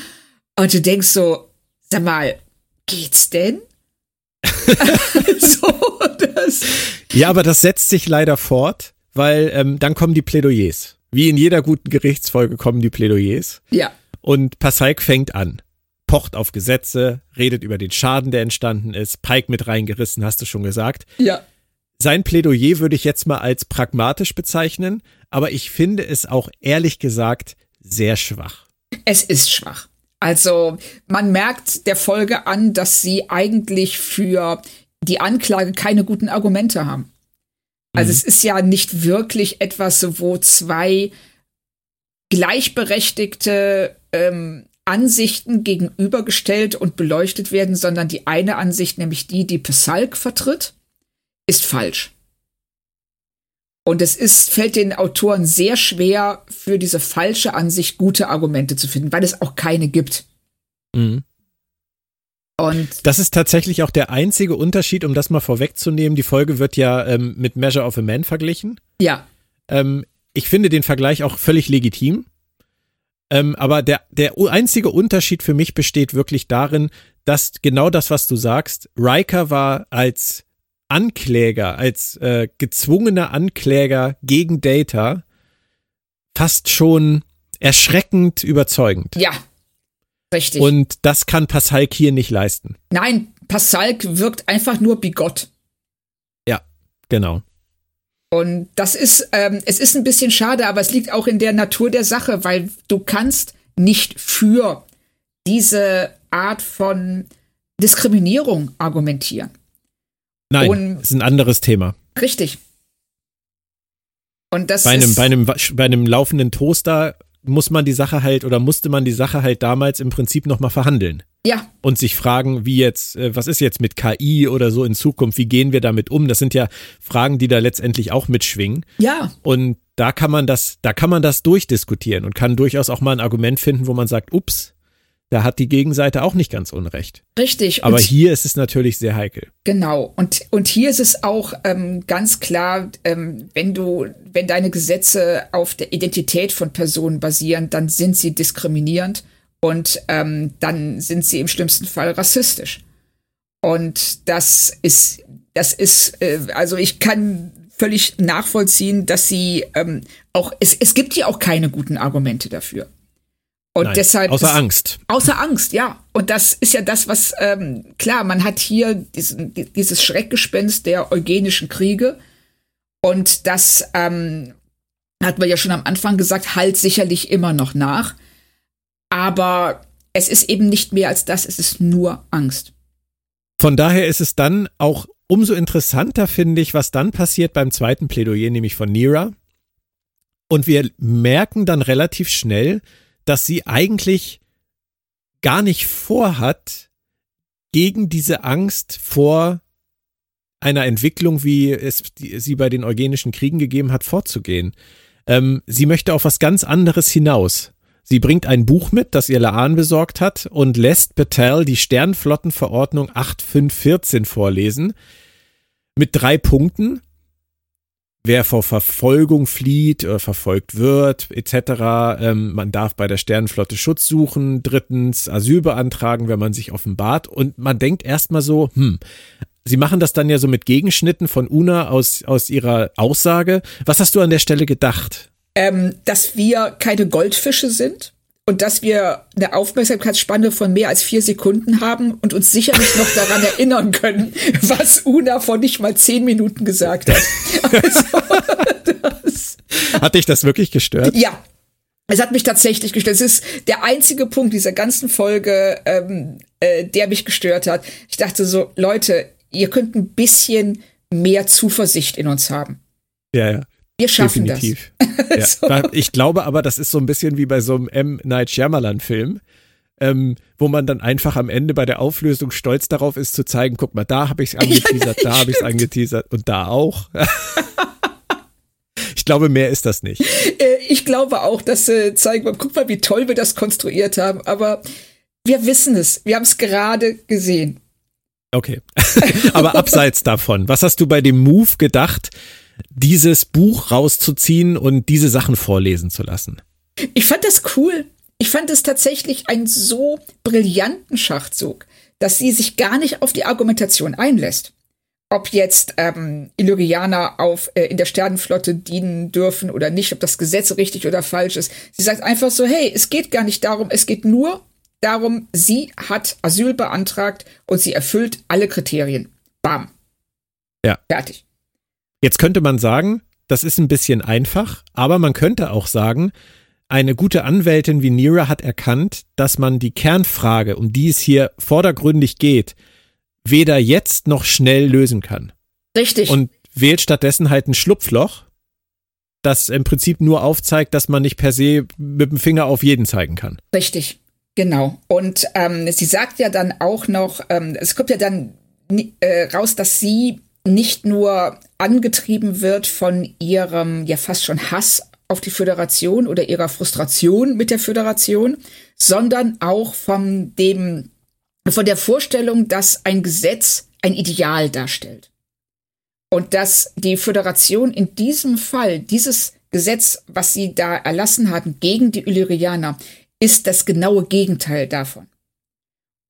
Und du denkst so, sag mal, geht's denn? so, das. Ja, aber das setzt sich leider fort, weil ähm, dann kommen die Plädoyers. Wie in jeder guten Gerichtsfolge kommen die Plädoyers. Ja. Und Passaik fängt an, pocht auf Gesetze, redet über den Schaden, der entstanden ist, Pike mit reingerissen, hast du schon gesagt. Ja. Sein Plädoyer würde ich jetzt mal als pragmatisch bezeichnen, aber ich finde es auch ehrlich gesagt sehr schwach. Es ist schwach. Also man merkt der Folge an, dass sie eigentlich für die Anklage keine guten Argumente haben. Also mhm. es ist ja nicht wirklich etwas, wo zwei gleichberechtigte ähm, Ansichten gegenübergestellt und beleuchtet werden, sondern die eine Ansicht, nämlich die, die Pesalk vertritt, ist falsch. Und es ist, fällt den Autoren sehr schwer, für diese falsche Ansicht gute Argumente zu finden, weil es auch keine gibt. Mhm. Und das ist tatsächlich auch der einzige Unterschied, um das mal vorwegzunehmen. Die Folge wird ja ähm, mit Measure of a Man verglichen. Ja. Ähm, ich finde den Vergleich auch völlig legitim. Ähm, aber der, der einzige Unterschied für mich besteht wirklich darin, dass genau das, was du sagst, Riker war als Ankläger, als äh, gezwungener Ankläger gegen Data fast schon erschreckend überzeugend. Ja, Richtig. Und das kann Passalk hier nicht leisten. Nein, Passalk wirkt einfach nur bigott. Ja, genau. Und das ist, ähm, es ist ein bisschen schade, aber es liegt auch in der Natur der Sache, weil du kannst nicht für diese Art von Diskriminierung argumentieren. Nein, Und, ist ein anderes Thema. Richtig. Und das bei einem, bei einem, bei einem laufenden Toaster muss man die Sache halt oder musste man die Sache halt damals im Prinzip nochmal verhandeln. Ja. Und sich fragen, wie jetzt, äh, was ist jetzt mit KI oder so in Zukunft, wie gehen wir damit um? Das sind ja Fragen, die da letztendlich auch mitschwingen. Ja. Und da kann man das, da kann man das durchdiskutieren und kann durchaus auch mal ein Argument finden, wo man sagt, ups, da hat die Gegenseite auch nicht ganz unrecht. Richtig. Aber und hier ist es natürlich sehr heikel. Genau. Und, und hier ist es auch ähm, ganz klar, ähm, wenn du, wenn deine Gesetze auf der Identität von Personen basieren, dann sind sie diskriminierend und ähm, dann sind sie im schlimmsten Fall rassistisch. Und das ist, das ist, äh, also ich kann völlig nachvollziehen, dass sie ähm, auch, es, es gibt ja auch keine guten Argumente dafür. Und Nein, deshalb. Außer ist, Angst. Außer Angst, ja. Und das ist ja das, was, ähm, klar, man hat hier diesen, dieses Schreckgespenst der eugenischen Kriege. Und das ähm, hat man ja schon am Anfang gesagt, halt sicherlich immer noch nach. Aber es ist eben nicht mehr als das, es ist nur Angst. Von daher ist es dann auch umso interessanter, finde ich, was dann passiert beim zweiten Plädoyer, nämlich von Nira. Und wir merken dann relativ schnell, dass sie eigentlich gar nicht vorhat, gegen diese Angst vor einer Entwicklung, wie es sie bei den eugenischen Kriegen gegeben hat, vorzugehen. Ähm, sie möchte auf was ganz anderes hinaus. Sie bringt ein Buch mit, das ihr Laan besorgt hat, und lässt Patel die Sternflottenverordnung 8514 vorlesen. Mit drei Punkten, wer vor Verfolgung flieht oder verfolgt wird, etc. Ähm, man darf bei der Sternenflotte Schutz suchen. Drittens Asyl beantragen, wenn man sich offenbart. Und man denkt erstmal so, hm, Sie machen das dann ja so mit Gegenschnitten von Una aus, aus ihrer Aussage. Was hast du an der Stelle gedacht? Ähm, dass wir keine Goldfische sind und dass wir eine Aufmerksamkeitsspanne von mehr als vier Sekunden haben und uns sicherlich noch daran erinnern können, was Una vor nicht mal zehn Minuten gesagt hat. Also, hat dich das wirklich gestört? Ja. Es hat mich tatsächlich gestört. Es ist der einzige Punkt dieser ganzen Folge, ähm, äh, der mich gestört hat. Ich dachte so, Leute, ihr könnt ein bisschen mehr Zuversicht in uns haben. Ja, ja. Wir schaffen Definitiv. das. Ja. Ich glaube aber, das ist so ein bisschen wie bei so einem M. Night Shyamalan-Film. Ähm, wo man dann einfach am Ende bei der Auflösung stolz darauf ist zu zeigen, guck mal, da habe ich es angeteasert, da habe ich es angeteasert und da auch. ich glaube, mehr ist das nicht. Äh, ich glaube auch, dass äh, zeigen, guck mal, wie toll wir das konstruiert haben, aber wir wissen es, wir haben es gerade gesehen. Okay. aber abseits davon, was hast du bei dem Move gedacht, dieses Buch rauszuziehen und diese Sachen vorlesen zu lassen. Ich fand das cool. Ich fand es tatsächlich einen so brillanten Schachzug, dass sie sich gar nicht auf die Argumentation einlässt. Ob jetzt ähm, Illyrianer auf, äh, in der Sternenflotte dienen dürfen oder nicht, ob das Gesetz richtig oder falsch ist. Sie sagt einfach so, hey, es geht gar nicht darum, es geht nur darum, sie hat Asyl beantragt und sie erfüllt alle Kriterien. Bam. Ja. Fertig. Jetzt könnte man sagen, das ist ein bisschen einfach, aber man könnte auch sagen, eine gute Anwältin wie Nira hat erkannt, dass man die Kernfrage, um die es hier vordergründig geht, weder jetzt noch schnell lösen kann. Richtig. Und wählt stattdessen halt ein Schlupfloch, das im Prinzip nur aufzeigt, dass man nicht per se mit dem Finger auf jeden zeigen kann. Richtig, genau. Und ähm, sie sagt ja dann auch noch, ähm, es kommt ja dann äh, raus, dass sie nicht nur angetrieben wird von ihrem ja fast schon Hass auf die Föderation oder ihrer Frustration mit der Föderation, sondern auch von dem, von der Vorstellung, dass ein Gesetz ein Ideal darstellt. Und dass die Föderation in diesem Fall, dieses Gesetz, was sie da erlassen hatten gegen die Illyrianer, ist das genaue Gegenteil davon.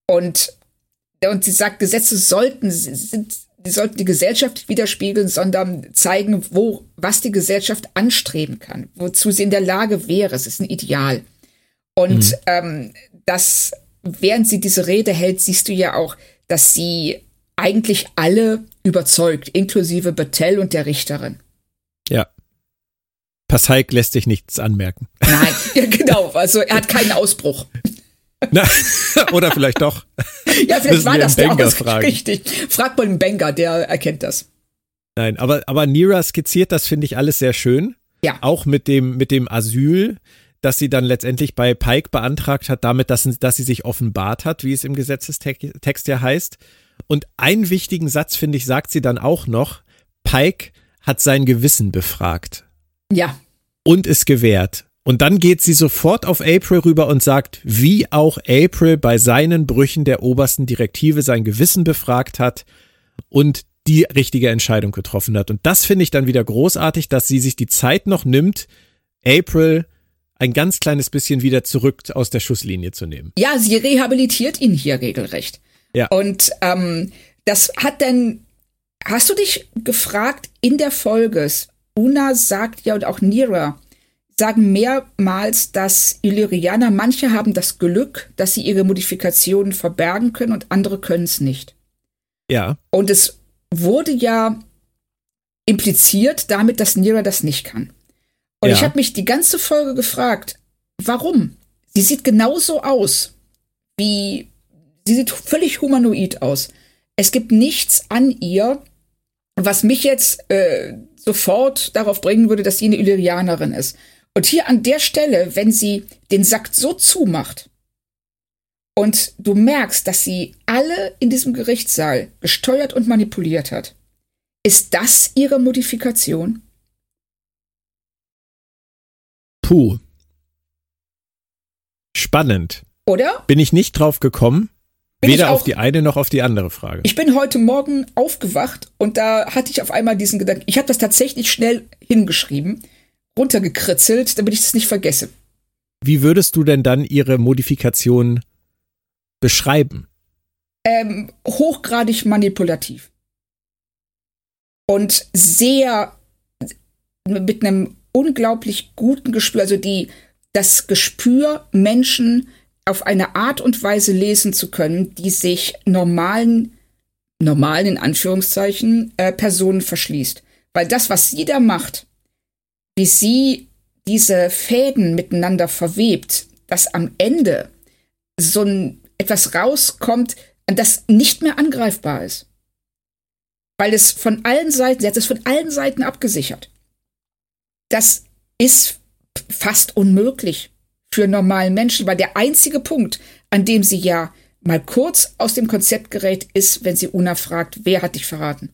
Und, und sie sagt, Gesetze sollten, sind, die sollten die Gesellschaft widerspiegeln, sondern zeigen, wo, was die Gesellschaft anstreben kann, wozu sie in der Lage wäre. Es ist ein Ideal. Und mhm. ähm, das, während sie diese Rede hält, siehst du ja auch, dass sie eigentlich alle überzeugt, inklusive Battelle und der Richterin. Ja. Passaik lässt sich nichts anmerken. Nein, ja, genau. Also er hat keinen Ausbruch. Na, oder vielleicht doch. Ja, vielleicht war das der fragen. Richtig. Frag mal den Banger, der erkennt das. Nein, aber, aber Nira skizziert das, finde ich, alles sehr schön. Ja. Auch mit dem, mit dem Asyl. dass sie dann letztendlich bei Pike beantragt hat, damit, dass, dass sie sich offenbart hat, wie es im Gesetzestext ja heißt. Und einen wichtigen Satz, finde ich, sagt sie dann auch noch, Pike hat sein Gewissen befragt. Ja. Und es gewährt. Und dann geht sie sofort auf April rüber und sagt, wie auch April bei seinen Brüchen der obersten Direktive sein Gewissen befragt hat und die richtige Entscheidung getroffen hat. Und das finde ich dann wieder großartig, dass sie sich die Zeit noch nimmt, April ein ganz kleines bisschen wieder zurück aus der Schusslinie zu nehmen. Ja, sie rehabilitiert ihn hier regelrecht. Ja. Und ähm, das hat denn, hast du dich gefragt in der Folge, Una sagt ja und auch Nira, sagen mehrmals, dass Illyrianer, manche haben das Glück, dass sie ihre Modifikationen verbergen können und andere können es nicht. Ja. Und es wurde ja impliziert damit, dass Nira das nicht kann. Und ja. ich habe mich die ganze Folge gefragt, warum? Sie sieht genauso aus wie, sie sieht völlig humanoid aus. Es gibt nichts an ihr, was mich jetzt äh, sofort darauf bringen würde, dass sie eine Illyrianerin ist. Und hier an der Stelle, wenn sie den Sack so zumacht und du merkst, dass sie alle in diesem Gerichtssaal gesteuert und manipuliert hat, ist das ihre Modifikation? Puh. Spannend. Oder? Bin ich nicht drauf gekommen. Bin Weder auf die eine noch auf die andere Frage. Ich bin heute Morgen aufgewacht und da hatte ich auf einmal diesen Gedanken. Ich habe das tatsächlich schnell hingeschrieben runtergekritzelt, damit ich das nicht vergesse. Wie würdest du denn dann ihre Modifikation beschreiben? Ähm, hochgradig manipulativ. Und sehr mit einem unglaublich guten Gespür, also die, das Gespür, Menschen auf eine Art und Weise lesen zu können, die sich normalen, normalen in Anführungszeichen, äh, Personen verschließt. Weil das, was sie da macht, wie sie diese Fäden miteinander verwebt, dass am Ende so ein etwas rauskommt, das nicht mehr angreifbar ist. Weil es von allen Seiten, sie hat es von allen Seiten abgesichert. Das ist fast unmöglich für normalen Menschen, weil der einzige Punkt, an dem sie ja mal kurz aus dem Konzept gerät, ist, wenn sie Una fragt, wer hat dich verraten?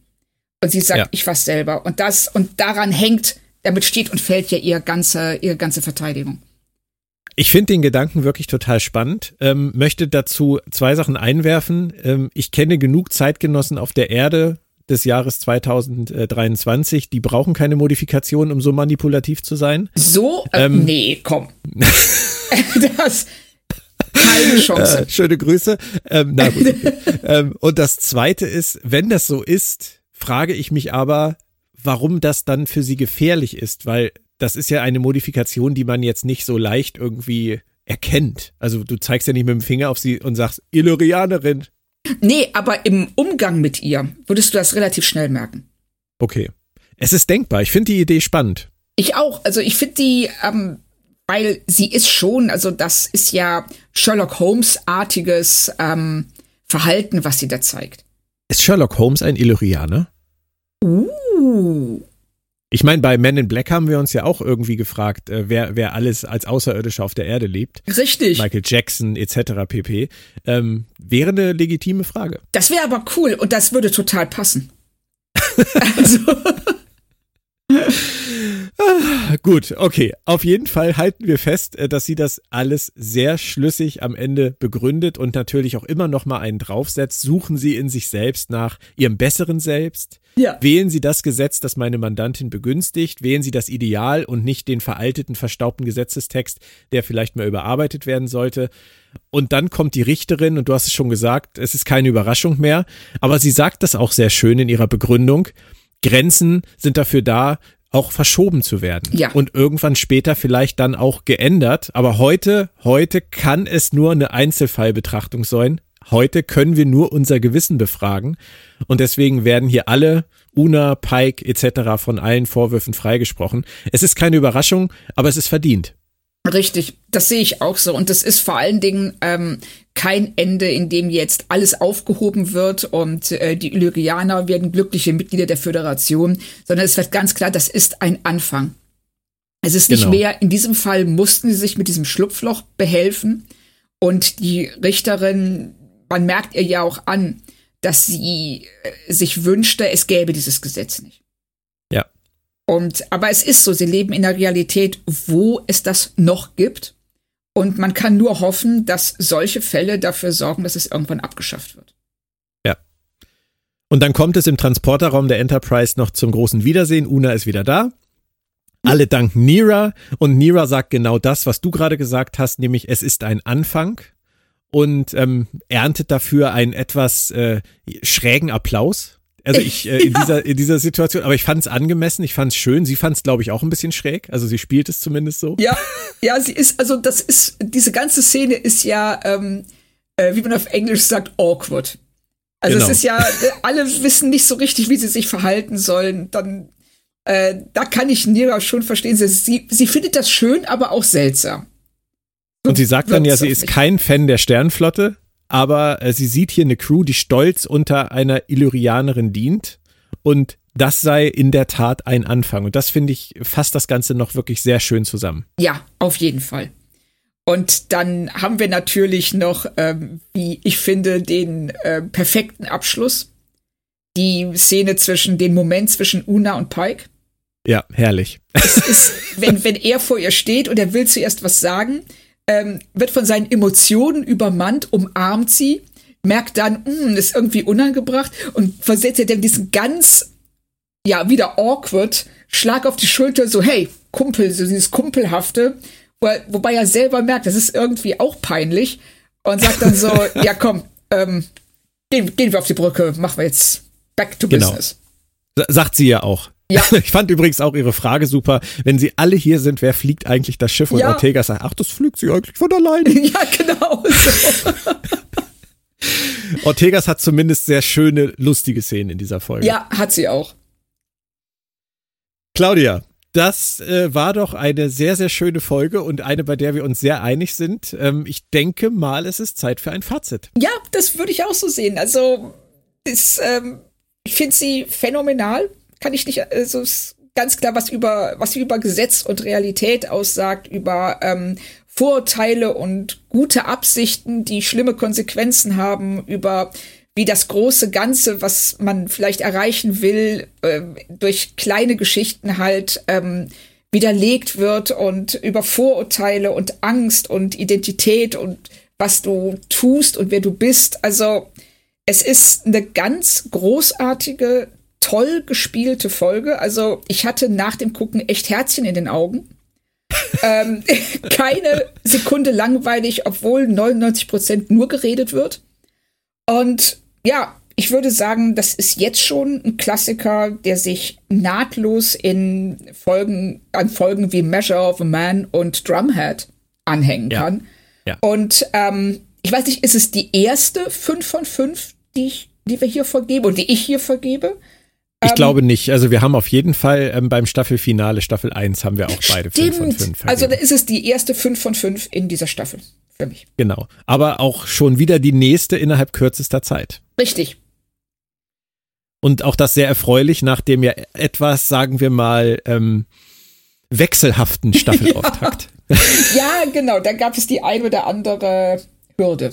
Und sie sagt, ja. ich war's selber. Und das, und daran hängt damit steht und fällt ja ihre ganze, ihre ganze Verteidigung. Ich finde den Gedanken wirklich total spannend. Ähm, möchte dazu zwei Sachen einwerfen. Ähm, ich kenne genug Zeitgenossen auf der Erde des Jahres 2023, die brauchen keine Modifikation, um so manipulativ zu sein. So? Äh, ähm, nee, komm. das. Keine Chance. Äh, schöne Grüße. Ähm, na gut. Okay. ähm, und das zweite ist, wenn das so ist, frage ich mich aber, warum das dann für sie gefährlich ist, weil das ist ja eine Modifikation, die man jetzt nicht so leicht irgendwie erkennt. Also du zeigst ja nicht mit dem Finger auf sie und sagst, Illyrianerin. Nee, aber im Umgang mit ihr würdest du das relativ schnell merken. Okay. Es ist denkbar. Ich finde die Idee spannend. Ich auch. Also ich finde die, ähm, weil sie ist schon, also das ist ja Sherlock Holmes-artiges ähm, Verhalten, was sie da zeigt. Ist Sherlock Holmes ein Illyrianer? Uh. Ich meine, bei Men in Black haben wir uns ja auch irgendwie gefragt, äh, wer, wer alles als Außerirdischer auf der Erde lebt. Richtig. Michael Jackson etc. pp. Ähm, wäre eine legitime Frage. Das wäre aber cool und das würde total passen. also. Ah, gut, okay. Auf jeden Fall halten wir fest, äh, dass sie das alles sehr schlüssig am Ende begründet und natürlich auch immer noch mal einen draufsetzt. Suchen Sie in sich selbst nach Ihrem besseren Selbst. Ja. Wählen Sie das Gesetz, das meine Mandantin begünstigt. Wählen Sie das Ideal und nicht den veralteten, verstaubten Gesetzestext, der vielleicht mal überarbeitet werden sollte. Und dann kommt die Richterin und du hast es schon gesagt, es ist keine Überraschung mehr. Aber sie sagt das auch sehr schön in ihrer Begründung. Grenzen sind dafür da, auch verschoben zu werden. Ja. Und irgendwann später vielleicht dann auch geändert. Aber heute, heute kann es nur eine Einzelfallbetrachtung sein. Heute können wir nur unser Gewissen befragen. Und deswegen werden hier alle, Una, Pike etc. von allen Vorwürfen freigesprochen. Es ist keine Überraschung, aber es ist verdient. Richtig, das sehe ich auch so. Und das ist vor allen Dingen ähm, kein Ende, in dem jetzt alles aufgehoben wird und äh, die Illyrianer werden glückliche Mitglieder der Föderation, sondern es wird ganz klar, das ist ein Anfang. Es ist nicht genau. mehr, in diesem Fall mussten sie sich mit diesem Schlupfloch behelfen. Und die Richterin, man merkt ihr ja auch an, dass sie äh, sich wünschte, es gäbe dieses Gesetz nicht. Ja. Und, aber es ist so, sie leben in einer Realität, wo es das noch gibt. Und man kann nur hoffen, dass solche Fälle dafür sorgen, dass es irgendwann abgeschafft wird. Ja. Und dann kommt es im Transporterraum der Enterprise noch zum großen Wiedersehen. Una ist wieder da. Alle danken Nira und Nira sagt genau das, was du gerade gesagt hast, nämlich es ist ein Anfang und ähm, erntet dafür einen etwas äh, schrägen Applaus. Also ich äh, in ja. dieser in dieser Situation, aber ich fand es angemessen, ich fand es schön. Sie fand es, glaube ich, auch ein bisschen schräg. Also sie spielt es zumindest so. Ja, ja, sie ist also das ist diese ganze Szene ist ja, ähm, äh, wie man auf Englisch sagt, awkward. Also genau. es ist ja, alle wissen nicht so richtig, wie sie sich verhalten sollen. Dann äh, da kann ich Nira schon verstehen. Sie, sie findet das schön, aber auch seltsam. Und sie sagt dann ja, sie ist kein Fan der Sternflotte, aber äh, sie sieht hier eine Crew, die stolz unter einer Illyrianerin dient. Und das sei in der Tat ein Anfang. Und das finde ich fasst das Ganze noch wirklich sehr schön zusammen. Ja, auf jeden Fall. Und dann haben wir natürlich noch, ähm, wie ich finde, den äh, perfekten Abschluss. Die Szene zwischen, den Moment zwischen Una und Pike. Ja, herrlich. Es ist, wenn, wenn er vor ihr steht und er will zuerst was sagen, ähm, wird von seinen Emotionen übermannt, umarmt sie, merkt dann, mh, hm, ist irgendwie unangebracht und versetzt er dann diesen ganz, ja, wieder awkward Schlag auf die Schulter, so, hey, Kumpel, so dieses Kumpelhafte, wo, wobei er selber merkt, das ist irgendwie auch peinlich und sagt dann so, ja, komm, ähm, gehen, gehen wir auf die Brücke, machen wir jetzt back to genau. business. Sagt sie ja auch. Ja. Ich fand übrigens auch Ihre Frage super. Wenn Sie alle hier sind, wer fliegt eigentlich das Schiff? Und ja. Ortega sagt, ach, das fliegt sie eigentlich von alleine. Ja, genau. So. Ortegas hat zumindest sehr schöne, lustige Szenen in dieser Folge. Ja, hat sie auch. Claudia, das äh, war doch eine sehr, sehr schöne Folge und eine, bei der wir uns sehr einig sind. Ähm, ich denke mal, es ist Zeit für ein Fazit. Ja, das würde ich auch so sehen. Also, ist, ähm, ich finde sie phänomenal kann ich nicht, also ist ganz klar, was über, was über Gesetz und Realität aussagt, über ähm, Vorurteile und gute Absichten, die schlimme Konsequenzen haben, über wie das große Ganze, was man vielleicht erreichen will, äh, durch kleine Geschichten halt ähm, widerlegt wird und über Vorurteile und Angst und Identität und was du tust und wer du bist. Also es ist eine ganz großartige, toll gespielte Folge. Also ich hatte nach dem Gucken echt Herzchen in den Augen. ähm, keine Sekunde langweilig, obwohl 99 Prozent nur geredet wird. Und ja, ich würde sagen, das ist jetzt schon ein Klassiker, der sich nahtlos in Folgen, an Folgen wie Measure of a Man und Drumhead anhängen ja. kann. Ja. Und ähm, ich weiß nicht, ist es die erste 5 von 5, die, ich, die wir hier vergeben und die ich hier vergebe? Ich ähm, glaube nicht. Also wir haben auf jeden Fall ähm, beim Staffelfinale, Staffel 1, haben wir auch beide 5 von 5. Also da ist es die erste 5 von 5 in dieser Staffel für mich. Genau. Aber auch schon wieder die nächste innerhalb kürzester Zeit. Richtig. Und auch das sehr erfreulich nach dem ja etwas, sagen wir mal, ähm, wechselhaften Staffelauftakt. ja. ja, genau. Da gab es die ein oder andere Hürde.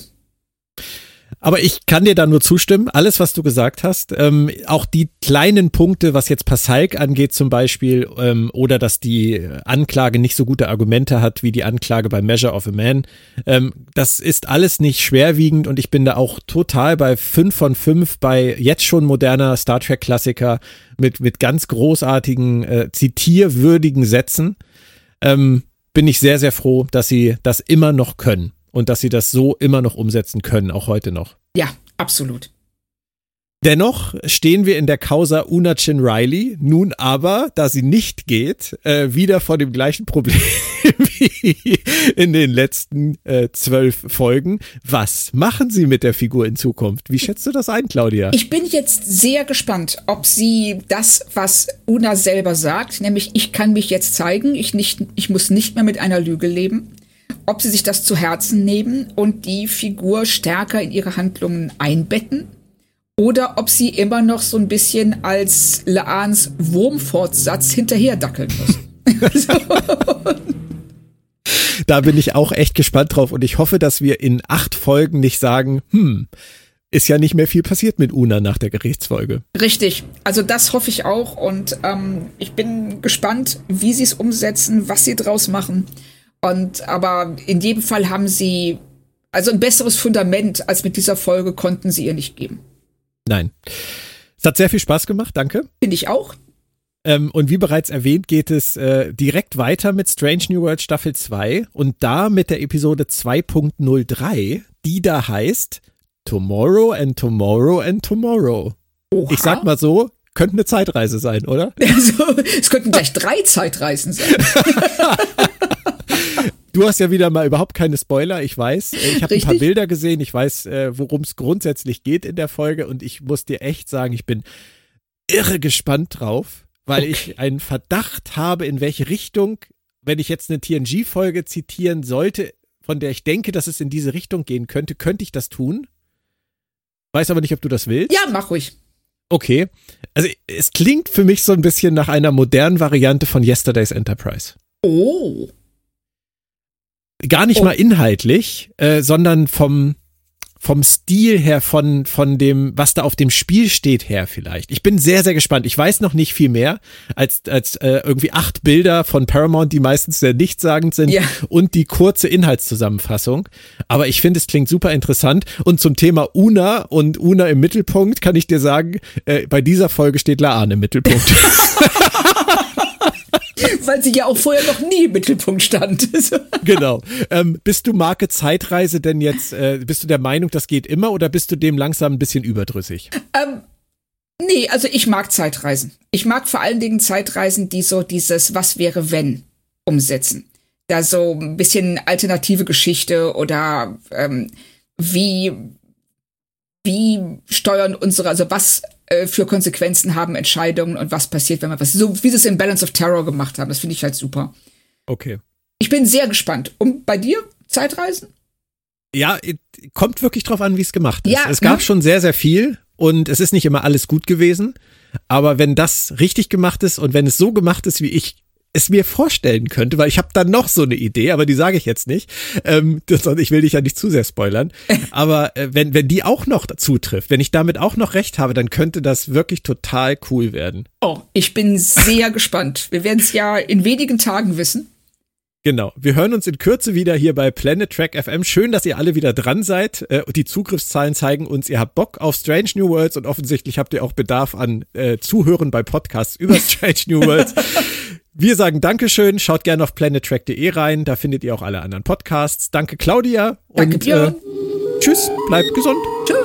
Aber ich kann dir da nur zustimmen, alles, was du gesagt hast. Ähm, auch die kleinen Punkte, was jetzt Passalk angeht zum Beispiel, ähm, oder dass die Anklage nicht so gute Argumente hat wie die Anklage bei Measure of a Man, ähm, das ist alles nicht schwerwiegend und ich bin da auch total bei fünf von fünf bei jetzt schon moderner Star Trek Klassiker mit, mit ganz großartigen, äh, zitierwürdigen Sätzen. Ähm, bin ich sehr, sehr froh, dass sie das immer noch können und dass sie das so immer noch umsetzen können, auch heute noch. Ja, absolut. Dennoch stehen wir in der Causa Una Chin Riley, nun aber, da sie nicht geht, äh, wieder vor dem gleichen Problem wie in den letzten äh, zwölf Folgen. Was machen Sie mit der Figur in Zukunft? Wie schätzt du das ein, Claudia? Ich bin jetzt sehr gespannt, ob sie das, was Una selber sagt, nämlich ich kann mich jetzt zeigen, ich, nicht, ich muss nicht mehr mit einer Lüge leben, ob sie sich das zu Herzen nehmen und die Figur stärker in ihre Handlungen einbetten oder ob sie immer noch so ein bisschen als Laans Wurmfortsatz hinterher dackeln muss. da bin ich auch echt gespannt drauf und ich hoffe, dass wir in acht Folgen nicht sagen, hm, ist ja nicht mehr viel passiert mit Una nach der Gerichtsfolge. Richtig, also das hoffe ich auch und ähm, ich bin gespannt, wie sie es umsetzen, was sie draus machen. Und aber in jedem Fall haben sie also ein besseres Fundament als mit dieser Folge konnten sie ihr nicht geben. Nein. Es hat sehr viel Spaß gemacht, danke. Finde ich auch. Ähm, und wie bereits erwähnt, geht es äh, direkt weiter mit Strange New World Staffel 2 und da mit der Episode 2.03, die da heißt Tomorrow and Tomorrow and Tomorrow. Oha. Ich sag mal so, könnte eine Zeitreise sein, oder? Also, es könnten gleich drei Zeitreisen sein. Du hast ja wieder mal überhaupt keine Spoiler, ich weiß. Ich habe ein paar Bilder gesehen, ich weiß, äh, worum es grundsätzlich geht in der Folge und ich muss dir echt sagen, ich bin irre gespannt drauf, weil okay. ich einen Verdacht habe, in welche Richtung, wenn ich jetzt eine TNG-Folge zitieren sollte, von der ich denke, dass es in diese Richtung gehen könnte, könnte ich das tun. Weiß aber nicht, ob du das willst. Ja, mach ruhig. Okay. Also es klingt für mich so ein bisschen nach einer modernen Variante von Yesterday's Enterprise. Oh. Gar nicht oh. mal inhaltlich, äh, sondern vom, vom Stil her, von, von dem, was da auf dem Spiel steht her vielleicht. Ich bin sehr, sehr gespannt. Ich weiß noch nicht viel mehr als, als äh, irgendwie acht Bilder von Paramount, die meistens sehr nichtssagend sind ja. und die kurze Inhaltszusammenfassung. Aber ich finde, es klingt super interessant. Und zum Thema Una und Una im Mittelpunkt kann ich dir sagen, äh, bei dieser Folge steht Laan im Mittelpunkt. Weil sie ja auch vorher noch nie im Mittelpunkt stand. genau. Ähm, bist du Marke Zeitreise denn jetzt, äh, bist du der Meinung, das geht immer oder bist du dem langsam ein bisschen überdrüssig? Ähm, nee, also ich mag Zeitreisen. Ich mag vor allen Dingen Zeitreisen, die so dieses Was wäre wenn umsetzen. Da so ein bisschen alternative Geschichte oder ähm, wie wie steuern unsere, also was äh, für Konsequenzen haben Entscheidungen und was passiert, wenn man was, so wie sie es in Balance of Terror gemacht haben. Das finde ich halt super. Okay. Ich bin sehr gespannt. Und bei dir Zeitreisen? Ja, kommt wirklich drauf an, wie es gemacht ist. Ja, es gab ne? schon sehr, sehr viel und es ist nicht immer alles gut gewesen. Aber wenn das richtig gemacht ist und wenn es so gemacht ist, wie ich es mir vorstellen könnte, weil ich habe da noch so eine Idee, aber die sage ich jetzt nicht. Ähm, ich will dich ja nicht zu sehr spoilern. Aber äh, wenn, wenn die auch noch zutrifft, wenn ich damit auch noch recht habe, dann könnte das wirklich total cool werden. Oh, ich bin sehr gespannt. Wir werden es ja in wenigen Tagen wissen. Genau. Wir hören uns in Kürze wieder hier bei Planet Track FM. Schön, dass ihr alle wieder dran seid. Äh, die Zugriffszahlen zeigen uns, ihr habt Bock auf Strange New Worlds und offensichtlich habt ihr auch Bedarf an äh, Zuhören bei Podcasts über Strange New Worlds. Wir sagen Dankeschön, schaut gerne auf planettrack.de rein, da findet ihr auch alle anderen Podcasts. Danke Claudia Danke und äh, tschüss, bleibt gesund. Tschüss.